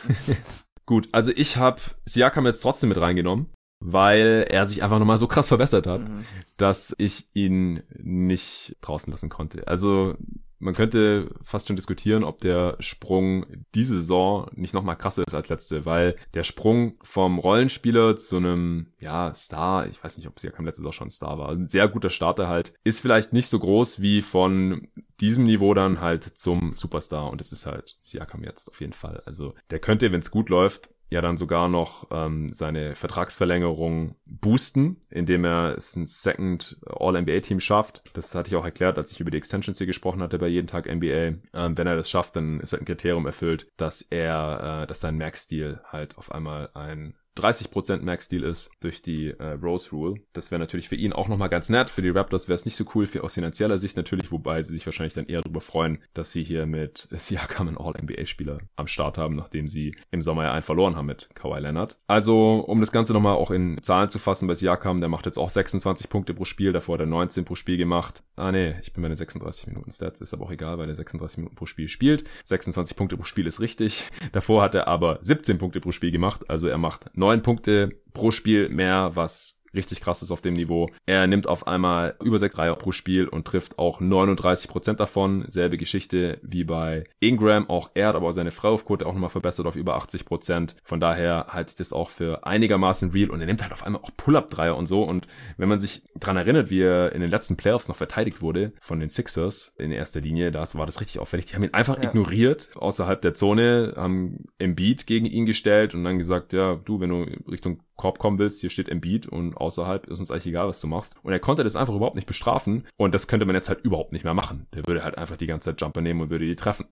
Gut, also ich habe Siakam jetzt trotzdem mit reingenommen, weil er sich einfach nochmal so krass verbessert hat, mhm. dass ich ihn nicht draußen lassen konnte. Also man könnte fast schon diskutieren, ob der Sprung diese Saison nicht nochmal krasser ist als letzte, weil der Sprung vom Rollenspieler zu einem, ja, Star, ich weiß nicht, ob Siakam letzte Saison schon Star war, ein sehr guter Starter halt, ist vielleicht nicht so groß wie von diesem Niveau dann halt zum Superstar und das ist halt Siakam jetzt auf jeden Fall. Also der könnte, wenn es gut läuft, ja dann sogar noch ähm, seine Vertragsverlängerung boosten, indem er es ein Second All-NBA-Team schafft. Das hatte ich auch erklärt, als ich über die Extensions hier gesprochen hatte bei jeden Tag NBA. Ähm, wenn er das schafft, dann ist halt ein Kriterium erfüllt, dass er, äh, dass sein Max-Deal halt auf einmal ein 30% Max-Deal ist durch die äh, Rose Rule. Das wäre natürlich für ihn auch nochmal ganz nett. Für die Raptors wäre es nicht so cool, für aus finanzieller Sicht natürlich, wobei sie sich wahrscheinlich dann eher darüber freuen, dass sie hier mit Siakam einen All-NBA-Spieler am Start haben, nachdem sie im Sommer ja einen verloren haben mit Kawhi Leonard. Also, um das Ganze nochmal auch in Zahlen zu fassen, bei Siakam, der macht jetzt auch 26 Punkte pro Spiel, davor hat er 19 pro Spiel gemacht. Ah nee, ich bin bei den 36 Minuten Stats, ist aber auch egal, weil er 36 Minuten pro Spiel spielt. 26 Punkte pro Spiel ist richtig. Davor hat er aber 17 Punkte pro Spiel gemacht, also er macht neun Punkte pro Spiel mehr, was richtig krass ist auf dem Niveau. Er nimmt auf einmal über sechs Dreier pro Spiel und trifft auch 39 Prozent davon. Selbe Geschichte wie bei Ingram. Auch er hat aber seine Freiwurfquote auch nochmal verbessert auf über 80 Prozent. Von daher halte ich das auch für einigermaßen real und er nimmt halt auf einmal auch Pull-Up-Dreier und so. Und wenn man sich dran erinnert, wie er in den letzten Playoffs noch verteidigt wurde von den Sixers in erster Linie, da war das richtig auffällig. Die haben ihn einfach ja. ignoriert außerhalb der Zone, haben Embiid gegen ihn gestellt und dann gesagt, ja, du, wenn du Richtung Korb kommen willst, hier steht Embiid und außerhalb ist uns eigentlich egal, was du machst. Und er konnte das einfach überhaupt nicht bestrafen und das könnte man jetzt halt überhaupt nicht mehr machen. Der würde halt einfach die ganze Zeit Jumper nehmen und würde die treffen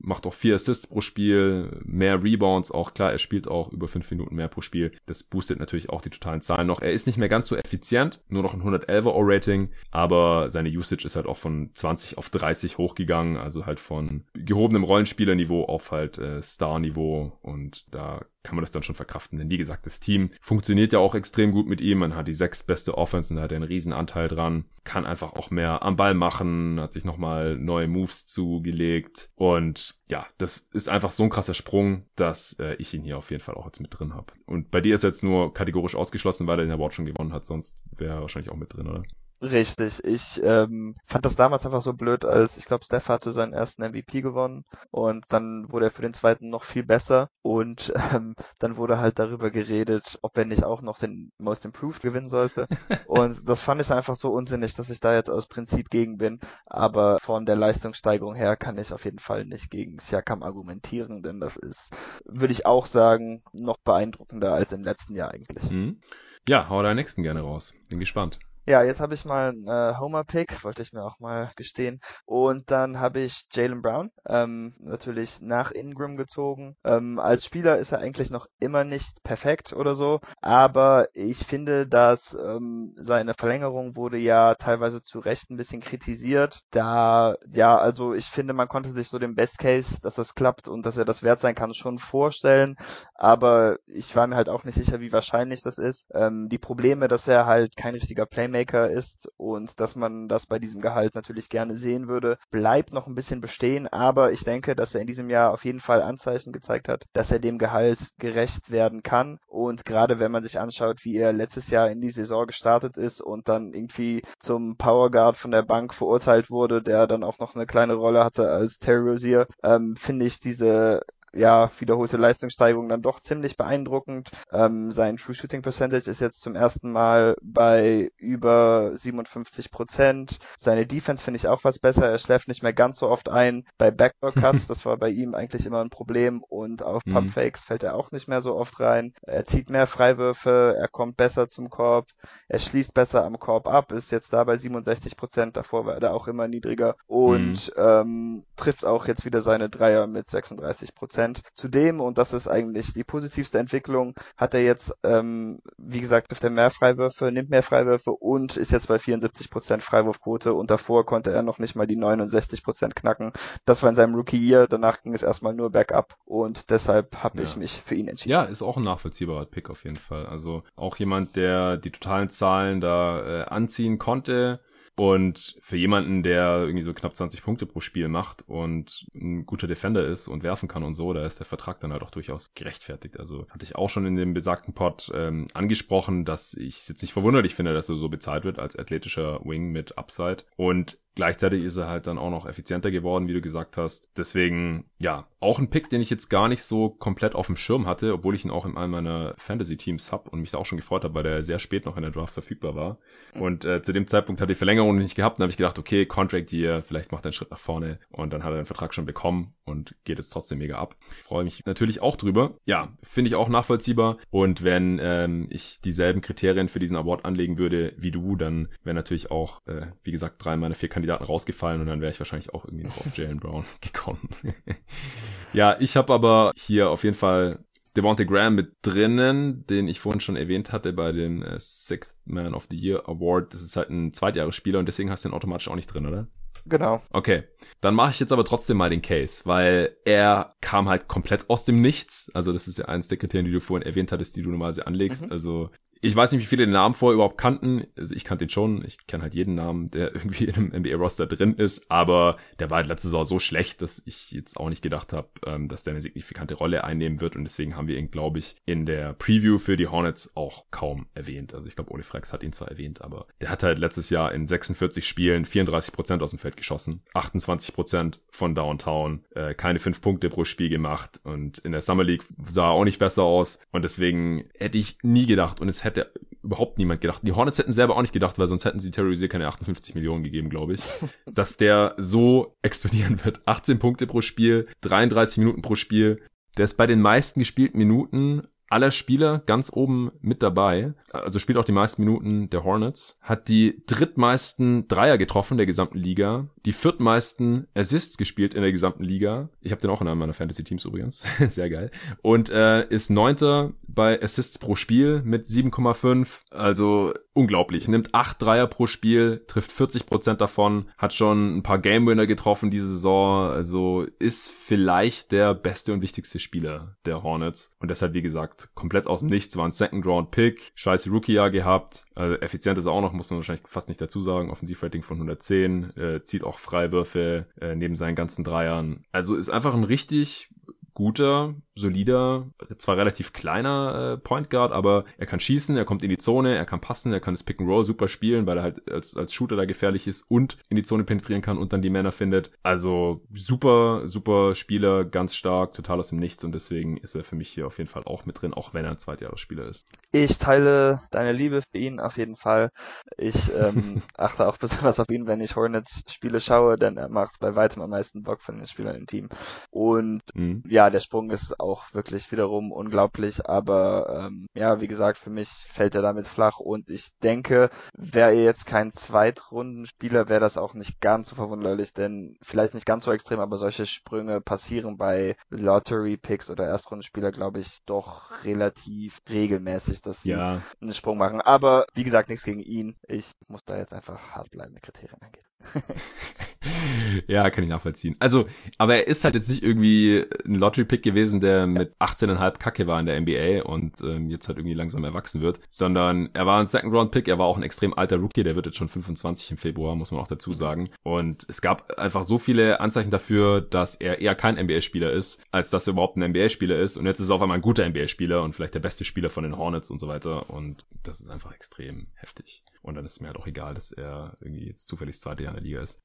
macht auch vier Assists pro Spiel, mehr Rebounds, auch klar, er spielt auch über fünf Minuten mehr pro Spiel. Das boostet natürlich auch die totalen Zahlen noch. Er ist nicht mehr ganz so effizient, nur noch ein 111er O-Rating, aber seine Usage ist halt auch von 20 auf 30 hochgegangen, also halt von gehobenem Rollenspielerniveau auf halt äh, Star-Niveau und da kann man das dann schon verkraften. Denn wie gesagt, das Team funktioniert ja auch extrem gut mit ihm. Man hat die sechs beste Offense und hat einen riesen Anteil dran. Kann einfach auch mehr am Ball machen, hat sich nochmal neue Moves zugelegt und ja, das ist einfach so ein krasser Sprung, dass äh, ich ihn hier auf jeden Fall auch jetzt mit drin habe. Und bei dir ist jetzt nur kategorisch ausgeschlossen, weil er den Award schon gewonnen hat, sonst wäre er wahrscheinlich auch mit drin, oder? Richtig. Ich ähm, fand das damals einfach so blöd, als ich glaube, Steph hatte seinen ersten MVP gewonnen und dann wurde er für den zweiten noch viel besser und ähm, dann wurde halt darüber geredet, ob er nicht auch noch den Most Improved gewinnen sollte. und das fand ich einfach so unsinnig, dass ich da jetzt aus Prinzip gegen bin. Aber von der Leistungssteigerung her kann ich auf jeden Fall nicht gegen Siakam argumentieren, denn das ist, würde ich auch sagen, noch beeindruckender als im letzten Jahr eigentlich. Mhm. Ja, hau deinen nächsten gerne raus. Bin gespannt. Ja, jetzt habe ich mal einen äh, Homer-Pick, wollte ich mir auch mal gestehen. Und dann habe ich Jalen Brown, ähm, natürlich nach Ingram gezogen. Ähm, als Spieler ist er eigentlich noch immer nicht perfekt oder so, aber ich finde, dass ähm, seine Verlängerung wurde ja teilweise zu Recht ein bisschen kritisiert. Da, ja, also ich finde, man konnte sich so den Best Case, dass das klappt und dass er das wert sein kann, schon vorstellen. Aber ich war mir halt auch nicht sicher, wie wahrscheinlich das ist. Ähm, die Probleme, dass er halt kein richtiger Playmaker Playmaker ist und dass man das bei diesem Gehalt natürlich gerne sehen würde, bleibt noch ein bisschen bestehen, aber ich denke, dass er in diesem Jahr auf jeden Fall Anzeichen gezeigt hat, dass er dem Gehalt gerecht werden kann. Und gerade wenn man sich anschaut, wie er letztes Jahr in die Saison gestartet ist und dann irgendwie zum Power Guard von der Bank verurteilt wurde, der dann auch noch eine kleine Rolle hatte als Terry Rozier, ähm, finde ich diese ja, wiederholte Leistungssteigerung dann doch ziemlich beeindruckend. Ähm, sein True Shooting Percentage ist jetzt zum ersten Mal bei über 57 Prozent. Seine Defense finde ich auch was besser. Er schläft nicht mehr ganz so oft ein bei Backdoor Cuts. das war bei ihm eigentlich immer ein Problem und auf mhm. Pump Fakes fällt er auch nicht mehr so oft rein. Er zieht mehr Freiwürfe, er kommt besser zum Korb, er schließt besser am Korb ab, ist jetzt da bei 67 Prozent. Davor war er auch immer niedriger und mhm. ähm, trifft auch jetzt wieder seine Dreier mit 36 Prozent. Zudem, und das ist eigentlich die positivste Entwicklung, hat er jetzt, ähm, wie gesagt, trifft er mehr Freiwürfe, nimmt mehr Freiwürfe und ist jetzt bei 74 Prozent Freiwurfquote und davor konnte er noch nicht mal die 69 Prozent knacken. Das war in seinem Rookie-Year, danach ging es erstmal nur bergab und deshalb habe ja. ich mich für ihn entschieden. Ja, ist auch ein nachvollziehbarer Pick auf jeden Fall. Also auch jemand, der die totalen Zahlen da äh, anziehen konnte und für jemanden, der irgendwie so knapp 20 Punkte pro Spiel macht und ein guter Defender ist und werfen kann und so, da ist der Vertrag dann halt auch durchaus gerechtfertigt. Also hatte ich auch schon in dem besagten Pod ähm, angesprochen, dass ich es jetzt nicht verwunderlich finde, dass er so bezahlt wird als athletischer Wing mit Upside. Und Gleichzeitig ist er halt dann auch noch effizienter geworden, wie du gesagt hast. Deswegen, ja, auch ein Pick, den ich jetzt gar nicht so komplett auf dem Schirm hatte, obwohl ich ihn auch in einem meiner Fantasy-Teams habe und mich da auch schon gefreut habe, weil der sehr spät noch in der Draft verfügbar war. Und äh, zu dem Zeitpunkt hatte ich Verlängerung nicht gehabt. Dann habe ich gedacht, okay, Contract Year, vielleicht macht er einen Schritt nach vorne. Und dann hat er den Vertrag schon bekommen und geht jetzt trotzdem mega ab. Freue mich natürlich auch drüber. Ja, finde ich auch nachvollziehbar. Und wenn ähm, ich dieselben Kriterien für diesen Award anlegen würde wie du, dann wäre natürlich auch, äh, wie gesagt, drei meiner vier Kandidaten Kandidaten rausgefallen und dann wäre ich wahrscheinlich auch irgendwie noch auf Jalen Brown gekommen. ja, ich habe aber hier auf jeden Fall Devontae Graham mit drinnen, den ich vorhin schon erwähnt hatte bei dem äh, Sixth Man of the Year Award. Das ist halt ein Zweitjahresspieler und deswegen hast du ihn automatisch auch nicht drin, oder? Genau. Okay. Dann mache ich jetzt aber trotzdem mal den Case, weil er kam halt komplett aus dem Nichts. Also das ist ja eins der Kriterien, die du vorhin erwähnt hattest, die du normalerweise anlegst. Mhm. Also ich weiß nicht, wie viele den Namen vorher überhaupt kannten. Also ich kannte den schon. Ich kenne halt jeden Namen, der irgendwie in einem NBA-Roster drin ist. Aber der war halt letzte Saison so schlecht, dass ich jetzt auch nicht gedacht habe, ähm, dass der eine signifikante Rolle einnehmen wird. Und deswegen haben wir ihn, glaube ich, in der Preview für die Hornets auch kaum erwähnt. Also ich glaube, Ole Frex hat ihn zwar erwähnt, aber der hat halt letztes Jahr in 46 Spielen 34 Prozent aus dem Feld geschossen, 28 Prozent von Downtown, äh, keine fünf Punkte pro Spiel gemacht. Und in der Summer League sah er auch nicht besser aus. Und deswegen hätte ich nie gedacht und es hätte hätte überhaupt niemand gedacht. Die Hornets hätten selber auch nicht gedacht, weil sonst hätten sie Terry Rozier keine 58 Millionen gegeben, glaube ich. dass der so explodieren wird. 18 Punkte pro Spiel, 33 Minuten pro Spiel. Der ist bei den meisten gespielten Minuten aller Spieler ganz oben mit dabei, also spielt auch die meisten Minuten der Hornets, hat die drittmeisten Dreier getroffen der gesamten Liga, die viertmeisten Assists gespielt in der gesamten Liga. Ich habe den auch in einem meiner Fantasy-Teams übrigens, sehr geil. Und äh, ist neunter bei Assists pro Spiel mit 7,5, also unglaublich. Nimmt acht Dreier pro Spiel, trifft 40 Prozent davon, hat schon ein paar Game-Winner getroffen diese Saison, also ist vielleicht der beste und wichtigste Spieler der Hornets. Und deshalb, wie gesagt, komplett aus dem Nichts, war ein Second-Round-Pick, scheiß Rookie-Jahr gehabt, also effizient ist er auch noch, muss man wahrscheinlich fast nicht dazu sagen, Offensivrating von 110, äh, zieht auch Freiwürfe äh, neben seinen ganzen Dreiern. Also ist einfach ein richtig guter, solider, zwar relativ kleiner äh, Point Guard, aber er kann schießen, er kommt in die Zone, er kann passen, er kann das Pick and Roll super spielen, weil er halt als, als Shooter da gefährlich ist und in die Zone penetrieren kann und dann die Männer findet. Also super, super Spieler, ganz stark, total aus dem Nichts und deswegen ist er für mich hier auf jeden Fall auch mit drin, auch wenn er ein Zweitjahresspieler ist. Ich teile deine Liebe für ihn auf jeden Fall. Ich ähm, achte auch besonders auf ihn, wenn ich Hornets Spiele schaue, denn er macht bei weitem am meisten Bock von den Spielern im Team. Und mhm. ja, der Sprung ist auch wirklich wiederum unglaublich, aber ähm, ja, wie gesagt, für mich fällt er damit flach und ich denke, wäre er jetzt kein Zweitrundenspieler, wäre das auch nicht ganz so verwunderlich, denn vielleicht nicht ganz so extrem, aber solche Sprünge passieren bei Lottery Picks oder Erstrundenspieler, glaube ich, doch relativ regelmäßig, dass sie ja. einen Sprung machen. Aber wie gesagt, nichts gegen ihn. Ich muss da jetzt einfach hart bleiben, mit Kriterien angeht. ja, kann ich nachvollziehen. Also, aber er ist halt jetzt nicht irgendwie ein Lottery-Pick gewesen, der mit 18,5 Kacke war in der NBA und ähm, jetzt halt irgendwie langsam erwachsen wird, sondern er war ein Second-Round-Pick, er war auch ein extrem alter Rookie, der wird jetzt schon 25 im Februar, muss man auch dazu sagen. Und es gab einfach so viele Anzeichen dafür, dass er eher kein NBA-Spieler ist, als dass er überhaupt ein NBA-Spieler ist. Und jetzt ist er auf einmal ein guter NBA-Spieler und vielleicht der beste Spieler von den Hornets und so weiter. Und das ist einfach extrem heftig. Und dann ist mir halt auch egal, dass er irgendwie jetzt zufällig zweite Jahr der Liga ist.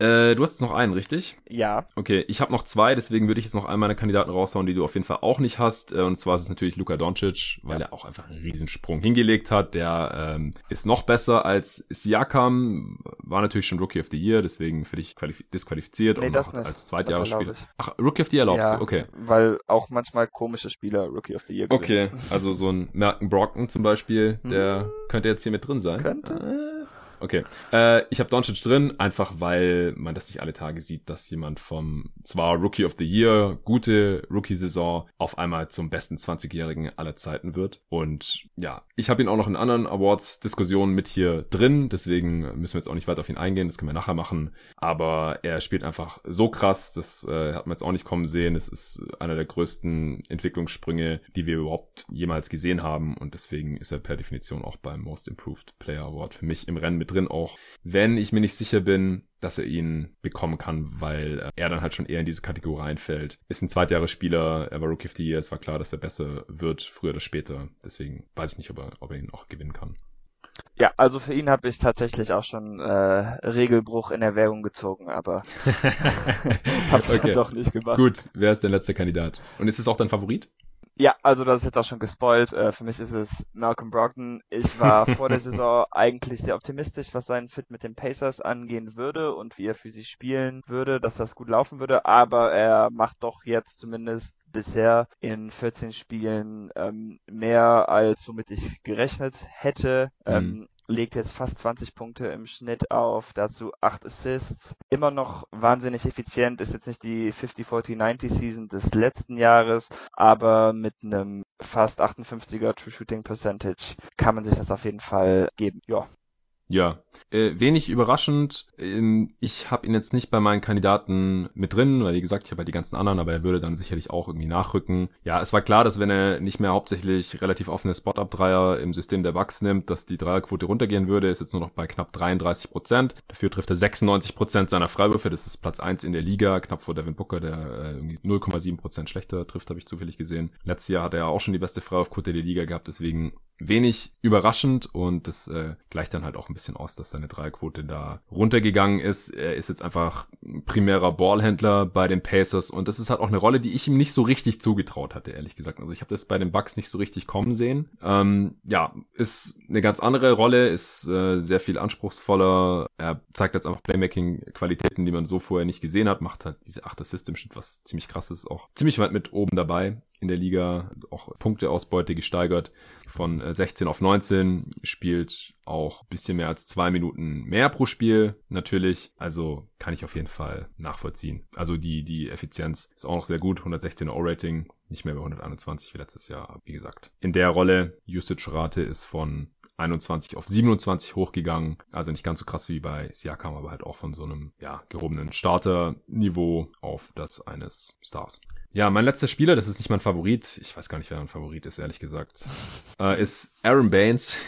Äh, du hast jetzt noch einen, richtig? Ja. Okay, ich habe noch zwei, deswegen würde ich jetzt noch einen meiner Kandidaten raushauen, die du auf jeden Fall auch nicht hast. Äh, und zwar ist es natürlich Luka Doncic, weil ja. er auch einfach einen Riesensprung hingelegt hat. Der ähm, ist noch besser als Siakam, war natürlich schon Rookie of the Year, deswegen für dich disqualifiziert nee, und das nicht. als Zweitjahresspieler. Ach, Rookie of the Year erlaubst ja, du, okay. Weil auch manchmal komische Spieler Rookie of the Year gewinnen. Okay, also so ein Merken Brockton zum Beispiel, der hm. könnte jetzt hier mit drin sein. Könnte. Äh, Okay. Äh, ich habe Doncic drin, einfach weil man das nicht alle Tage sieht, dass jemand vom zwar Rookie of the Year, gute Rookie-Saison, auf einmal zum besten 20-Jährigen aller Zeiten wird. Und ja, ich habe ihn auch noch in anderen Awards-Diskussionen mit hier drin, deswegen müssen wir jetzt auch nicht weiter auf ihn eingehen, das können wir nachher machen. Aber er spielt einfach so krass, das äh, hat man jetzt auch nicht kommen sehen. Es ist einer der größten Entwicklungssprünge, die wir überhaupt jemals gesehen haben. Und deswegen ist er per Definition auch beim Most Improved Player Award für mich im Rennen mit drin auch, wenn ich mir nicht sicher bin, dass er ihn bekommen kann, weil äh, er dann halt schon eher in diese Kategorie einfällt. Ist ein Zweitjahresspieler, er war Rookie of the Year, es war klar, dass er besser wird, früher oder später. Deswegen weiß ich nicht, ob er, ob er ihn auch gewinnen kann. Ja, also für ihn habe ich tatsächlich auch schon äh, Regelbruch in Erwägung gezogen, aber habe es okay. doch nicht gemacht. Gut, wer ist der letzte Kandidat? Und ist es auch dein Favorit? Ja, also das ist jetzt auch schon gespoilt. Äh, für mich ist es Malcolm Brogdon. Ich war vor der Saison eigentlich sehr optimistisch, was seinen Fit mit den Pacers angehen würde und wie er für sie spielen würde, dass das gut laufen würde. Aber er macht doch jetzt zumindest bisher in 14 Spielen ähm, mehr als womit ich gerechnet hätte. Mhm. Ähm, legt jetzt fast 20 Punkte im Schnitt auf, dazu 8 Assists. Immer noch wahnsinnig effizient, ist jetzt nicht die 50-40-90 Season des letzten Jahres, aber mit einem fast 58er True Shooting Percentage kann man sich das auf jeden Fall geben. Ja, ja, äh, wenig überraschend. Ähm, ich habe ihn jetzt nicht bei meinen Kandidaten mit drin, weil wie gesagt, ich habe halt die ganzen anderen, aber er würde dann sicherlich auch irgendwie nachrücken. Ja, es war klar, dass wenn er nicht mehr hauptsächlich relativ offene Spot-Up-Dreier im System der Bucks nimmt, dass die Dreierquote runtergehen würde. Ist jetzt nur noch bei knapp 33 Prozent. Dafür trifft er 96 Prozent seiner Freiwürfe. Das ist Platz eins in der Liga, knapp vor Devin Booker, der äh, irgendwie 0,7 Prozent schlechter trifft, habe ich zufällig gesehen. Letztes Jahr hat er auch schon die beste Freiwurfquote der Liga gehabt, deswegen wenig überraschend und das äh, gleicht dann halt auch ein bisschen aus, dass seine Dreierquote da runtergegangen ist. Er ist jetzt einfach primärer Ballhändler bei den Pacers und das ist halt auch eine Rolle, die ich ihm nicht so richtig zugetraut hatte, ehrlich gesagt. Also ich habe das bei den Bucks nicht so richtig kommen sehen. Ähm, ja, ist eine ganz andere Rolle, ist äh, sehr viel anspruchsvoller. Er zeigt jetzt einfach Playmaking-Qualitäten, die man so vorher nicht gesehen hat, macht halt diese 8 Assist im Schnitt, was ziemlich krass ist, auch ziemlich weit mit oben dabei in der Liga, auch Punkteausbeute gesteigert von 16 äh, auf 19, spielt auch bisschen mehr als zwei Minuten mehr pro Spiel natürlich, also kann ich auf jeden Fall nachvollziehen. Also die, die Effizienz ist auch noch sehr gut, 116er O-Rating, nicht mehr bei 121 wie letztes Jahr, wie gesagt. In der Rolle, Usage-Rate ist von 21 auf 27 hochgegangen. Also nicht ganz so krass wie bei Siakam, aber halt auch von so einem, ja, gehobenen Starter-Niveau auf das eines Stars. Ja, mein letzter Spieler, das ist nicht mein Favorit. Ich weiß gar nicht, wer mein Favorit ist, ehrlich gesagt. Äh, ist Aaron Baines.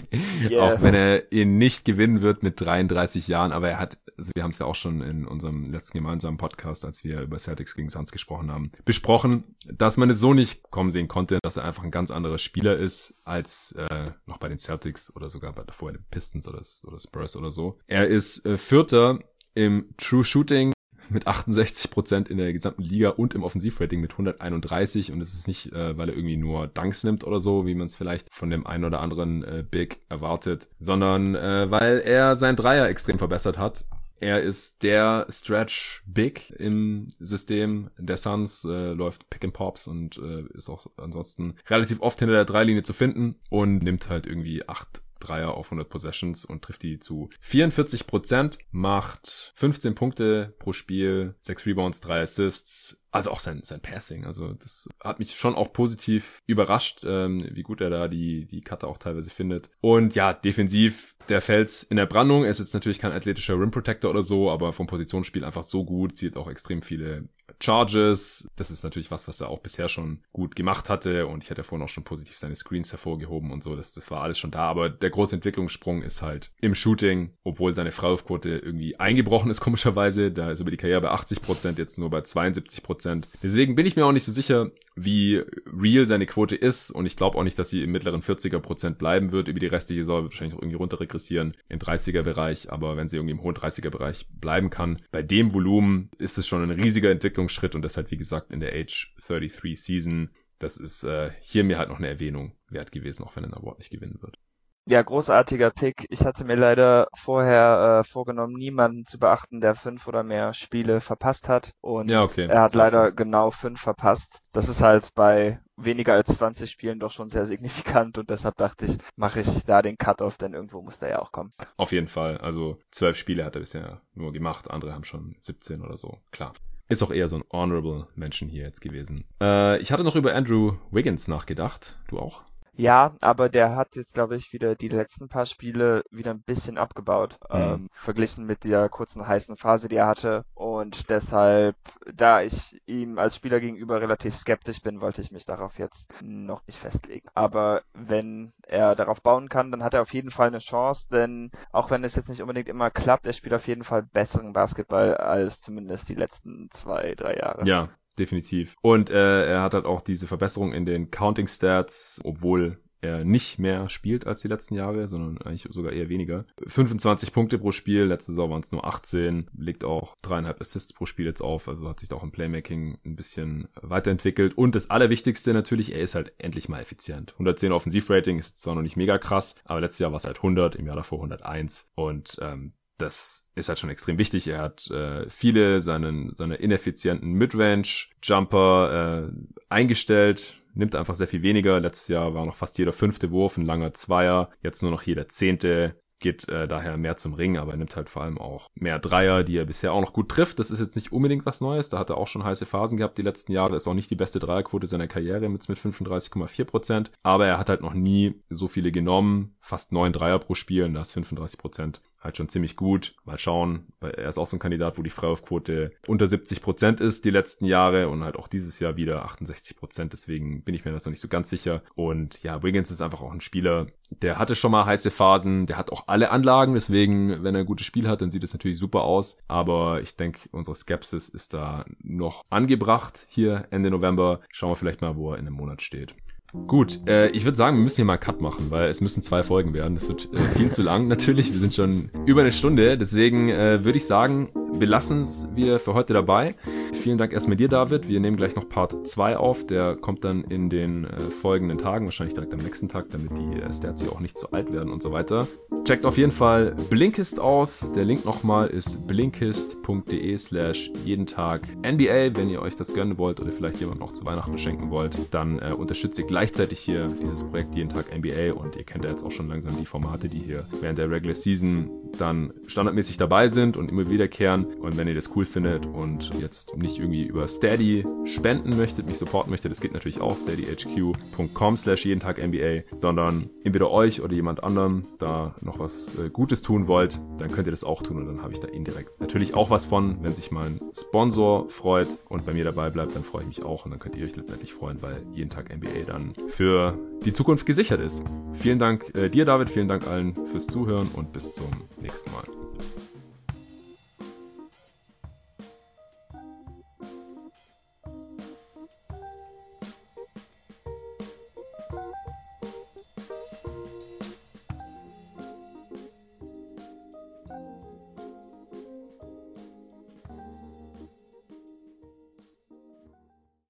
yeah. Auch wenn er ihn nicht gewinnen wird mit 33 Jahren, aber er hat, also wir haben es ja auch schon in unserem letzten gemeinsamen Podcast, als wir über Celtics gegen Suns gesprochen haben, besprochen, dass man es so nicht kommen sehen konnte, dass er einfach ein ganz anderer Spieler ist als äh, noch bei den Celtics oder sogar bei davor den Pistons oder, oder Spurs oder so. Er ist äh, Vierter im True Shooting mit 68 Prozent in der gesamten Liga und im Offensivrating mit 131 und es ist nicht, äh, weil er irgendwie nur Dunks nimmt oder so, wie man es vielleicht von dem einen oder anderen äh, Big erwartet, sondern äh, weil er sein Dreier extrem verbessert hat. Er ist der Stretch Big im System der Suns, äh, läuft Pick and Pops und äh, ist auch ansonsten relativ oft hinter der Dreilinie zu finden und nimmt halt irgendwie acht Dreier auf 100 Possessions und trifft die zu 44 Prozent, macht 15 Punkte pro Spiel, 6 Rebounds, 3 Assists, also auch sein, sein Passing. Also das hat mich schon auch positiv überrascht, ähm, wie gut er da die, die Cutter auch teilweise findet. Und ja, defensiv der Fels in der Brandung. Er ist jetzt natürlich kein athletischer Rim Protector oder so, aber vom Positionsspiel einfach so gut, zieht auch extrem viele Charges. Das ist natürlich was, was er auch bisher schon gut gemacht hatte. Und ich hatte vorhin auch schon positiv seine Screens hervorgehoben und so. Das, das war alles schon da. Aber der große Entwicklungssprung ist halt im Shooting, obwohl seine Freiwurfquote irgendwie eingebrochen ist, komischerweise. Da ist über die Karriere bei 80 Prozent, jetzt nur bei 72 Prozent. Deswegen bin ich mir auch nicht so sicher, wie real seine Quote ist und ich glaube auch nicht, dass sie im mittleren 40er Prozent bleiben wird. Über die restliche Saison wird wahrscheinlich auch irgendwie runter regressieren im 30er Bereich, aber wenn sie irgendwie im hohen 30er Bereich bleiben kann, bei dem Volumen ist es schon ein riesiger Entwicklungsschritt und deshalb, wie gesagt, in der Age 33 Season, das ist äh, hier mir halt noch eine Erwähnung wert gewesen, auch wenn er ein Award nicht gewinnen wird. Ja, großartiger Pick. Ich hatte mir leider vorher äh, vorgenommen, niemanden zu beachten, der fünf oder mehr Spiele verpasst hat. Und ja, okay. er hat leider genau fünf verpasst. Das ist halt bei weniger als 20 Spielen doch schon sehr signifikant und deshalb dachte ich, mache ich da den Cut-off, denn irgendwo muss der ja auch kommen. Auf jeden Fall. Also zwölf Spiele hat er bisher nur gemacht, andere haben schon 17 oder so, klar. Ist auch eher so ein honorable Menschen hier jetzt gewesen. Äh, ich hatte noch über Andrew Wiggins nachgedacht. Du auch? Ja, aber der hat jetzt, glaube ich, wieder die letzten paar Spiele wieder ein bisschen abgebaut, mhm. ähm, verglichen mit der kurzen heißen Phase, die er hatte. Und deshalb, da ich ihm als Spieler gegenüber relativ skeptisch bin, wollte ich mich darauf jetzt noch nicht festlegen. Aber wenn er darauf bauen kann, dann hat er auf jeden Fall eine Chance, denn auch wenn es jetzt nicht unbedingt immer klappt, er spielt auf jeden Fall besseren Basketball als zumindest die letzten zwei, drei Jahre. Ja, definitiv. Und äh, er hat halt auch diese Verbesserung in den Counting Stats, obwohl er nicht mehr spielt als die letzten Jahre, sondern eigentlich sogar eher weniger. 25 Punkte pro Spiel, letzte Saison waren es nur 18, legt auch dreieinhalb Assists pro Spiel jetzt auf, also hat sich da auch im Playmaking ein bisschen weiterentwickelt. Und das Allerwichtigste natürlich, er ist halt endlich mal effizient. 110 Offensivrating ist zwar noch nicht mega krass, aber letztes Jahr war es halt 100, im Jahr davor 101 und ähm, das ist halt schon extrem wichtig. Er hat äh, viele seinen, seine ineffizienten Midrange-Jumper äh, eingestellt, nimmt einfach sehr viel weniger. Letztes Jahr war noch fast jeder fünfte Wurf ein langer Zweier, jetzt nur noch jeder zehnte geht äh, daher mehr zum Ring, aber er nimmt halt vor allem auch mehr Dreier, die er bisher auch noch gut trifft. Das ist jetzt nicht unbedingt was Neues. Da hat er auch schon heiße Phasen gehabt die letzten Jahre. Ist auch nicht die beste Dreierquote seiner Karriere mit, mit 35,4 Prozent. Aber er hat halt noch nie so viele genommen. Fast neun Dreier pro Spiel und da ist 35 Prozent halt schon ziemlich gut. Mal schauen, weil er ist auch so ein Kandidat, wo die Freiwurfquote unter 70 Prozent ist die letzten Jahre und halt auch dieses Jahr wieder 68 Prozent. Deswegen bin ich mir das noch nicht so ganz sicher. Und ja, Wiggins ist einfach auch ein Spieler, der hatte schon mal heiße Phasen, der hat auch alle Anlagen, deswegen, wenn er ein gutes Spiel hat, dann sieht es natürlich super aus. Aber ich denke, unsere Skepsis ist da noch angebracht hier Ende November. Schauen wir vielleicht mal, wo er in einem Monat steht. Gut, äh, ich würde sagen, wir müssen hier mal Cut machen, weil es müssen zwei Folgen werden. Das wird äh, viel zu lang. Natürlich, wir sind schon über eine Stunde. Deswegen äh, würde ich sagen, wir lassen es wieder für heute dabei. Vielen Dank erstmal dir, David. Wir nehmen gleich noch Part 2 auf. Der kommt dann in den äh, folgenden Tagen, wahrscheinlich direkt am nächsten Tag, damit die äh, Stats hier auch nicht zu alt werden und so weiter. Checkt auf jeden Fall Blinkist aus. Der Link nochmal ist blinkist.de slash jeden Tag NBA. Wenn ihr euch das gönnen wollt oder vielleicht jemand noch zu Weihnachten schenken wollt, dann äh, unterstützt ihr gleichzeitig hier dieses Projekt jeden Tag NBA und ihr kennt ja jetzt auch schon langsam die Formate, die hier während der Regular Season dann standardmäßig dabei sind und immer wiederkehren. Und wenn ihr das cool findet und jetzt nicht irgendwie über Steady spenden möchtet, mich supporten möchtet, das geht natürlich auch, steadyhq.com slash jeden Tag NBA, sondern entweder euch oder jemand anderem da noch was äh, Gutes tun wollt, dann könnt ihr das auch tun und dann habe ich da indirekt natürlich auch was von. Wenn sich mein Sponsor freut und bei mir dabei bleibt, dann freue ich mich auch und dann könnt ihr euch letztendlich freuen, weil jeden Tag NBA dann für die Zukunft gesichert ist. Vielen Dank äh, dir, David, vielen Dank allen fürs Zuhören und bis zum nächsten Mal.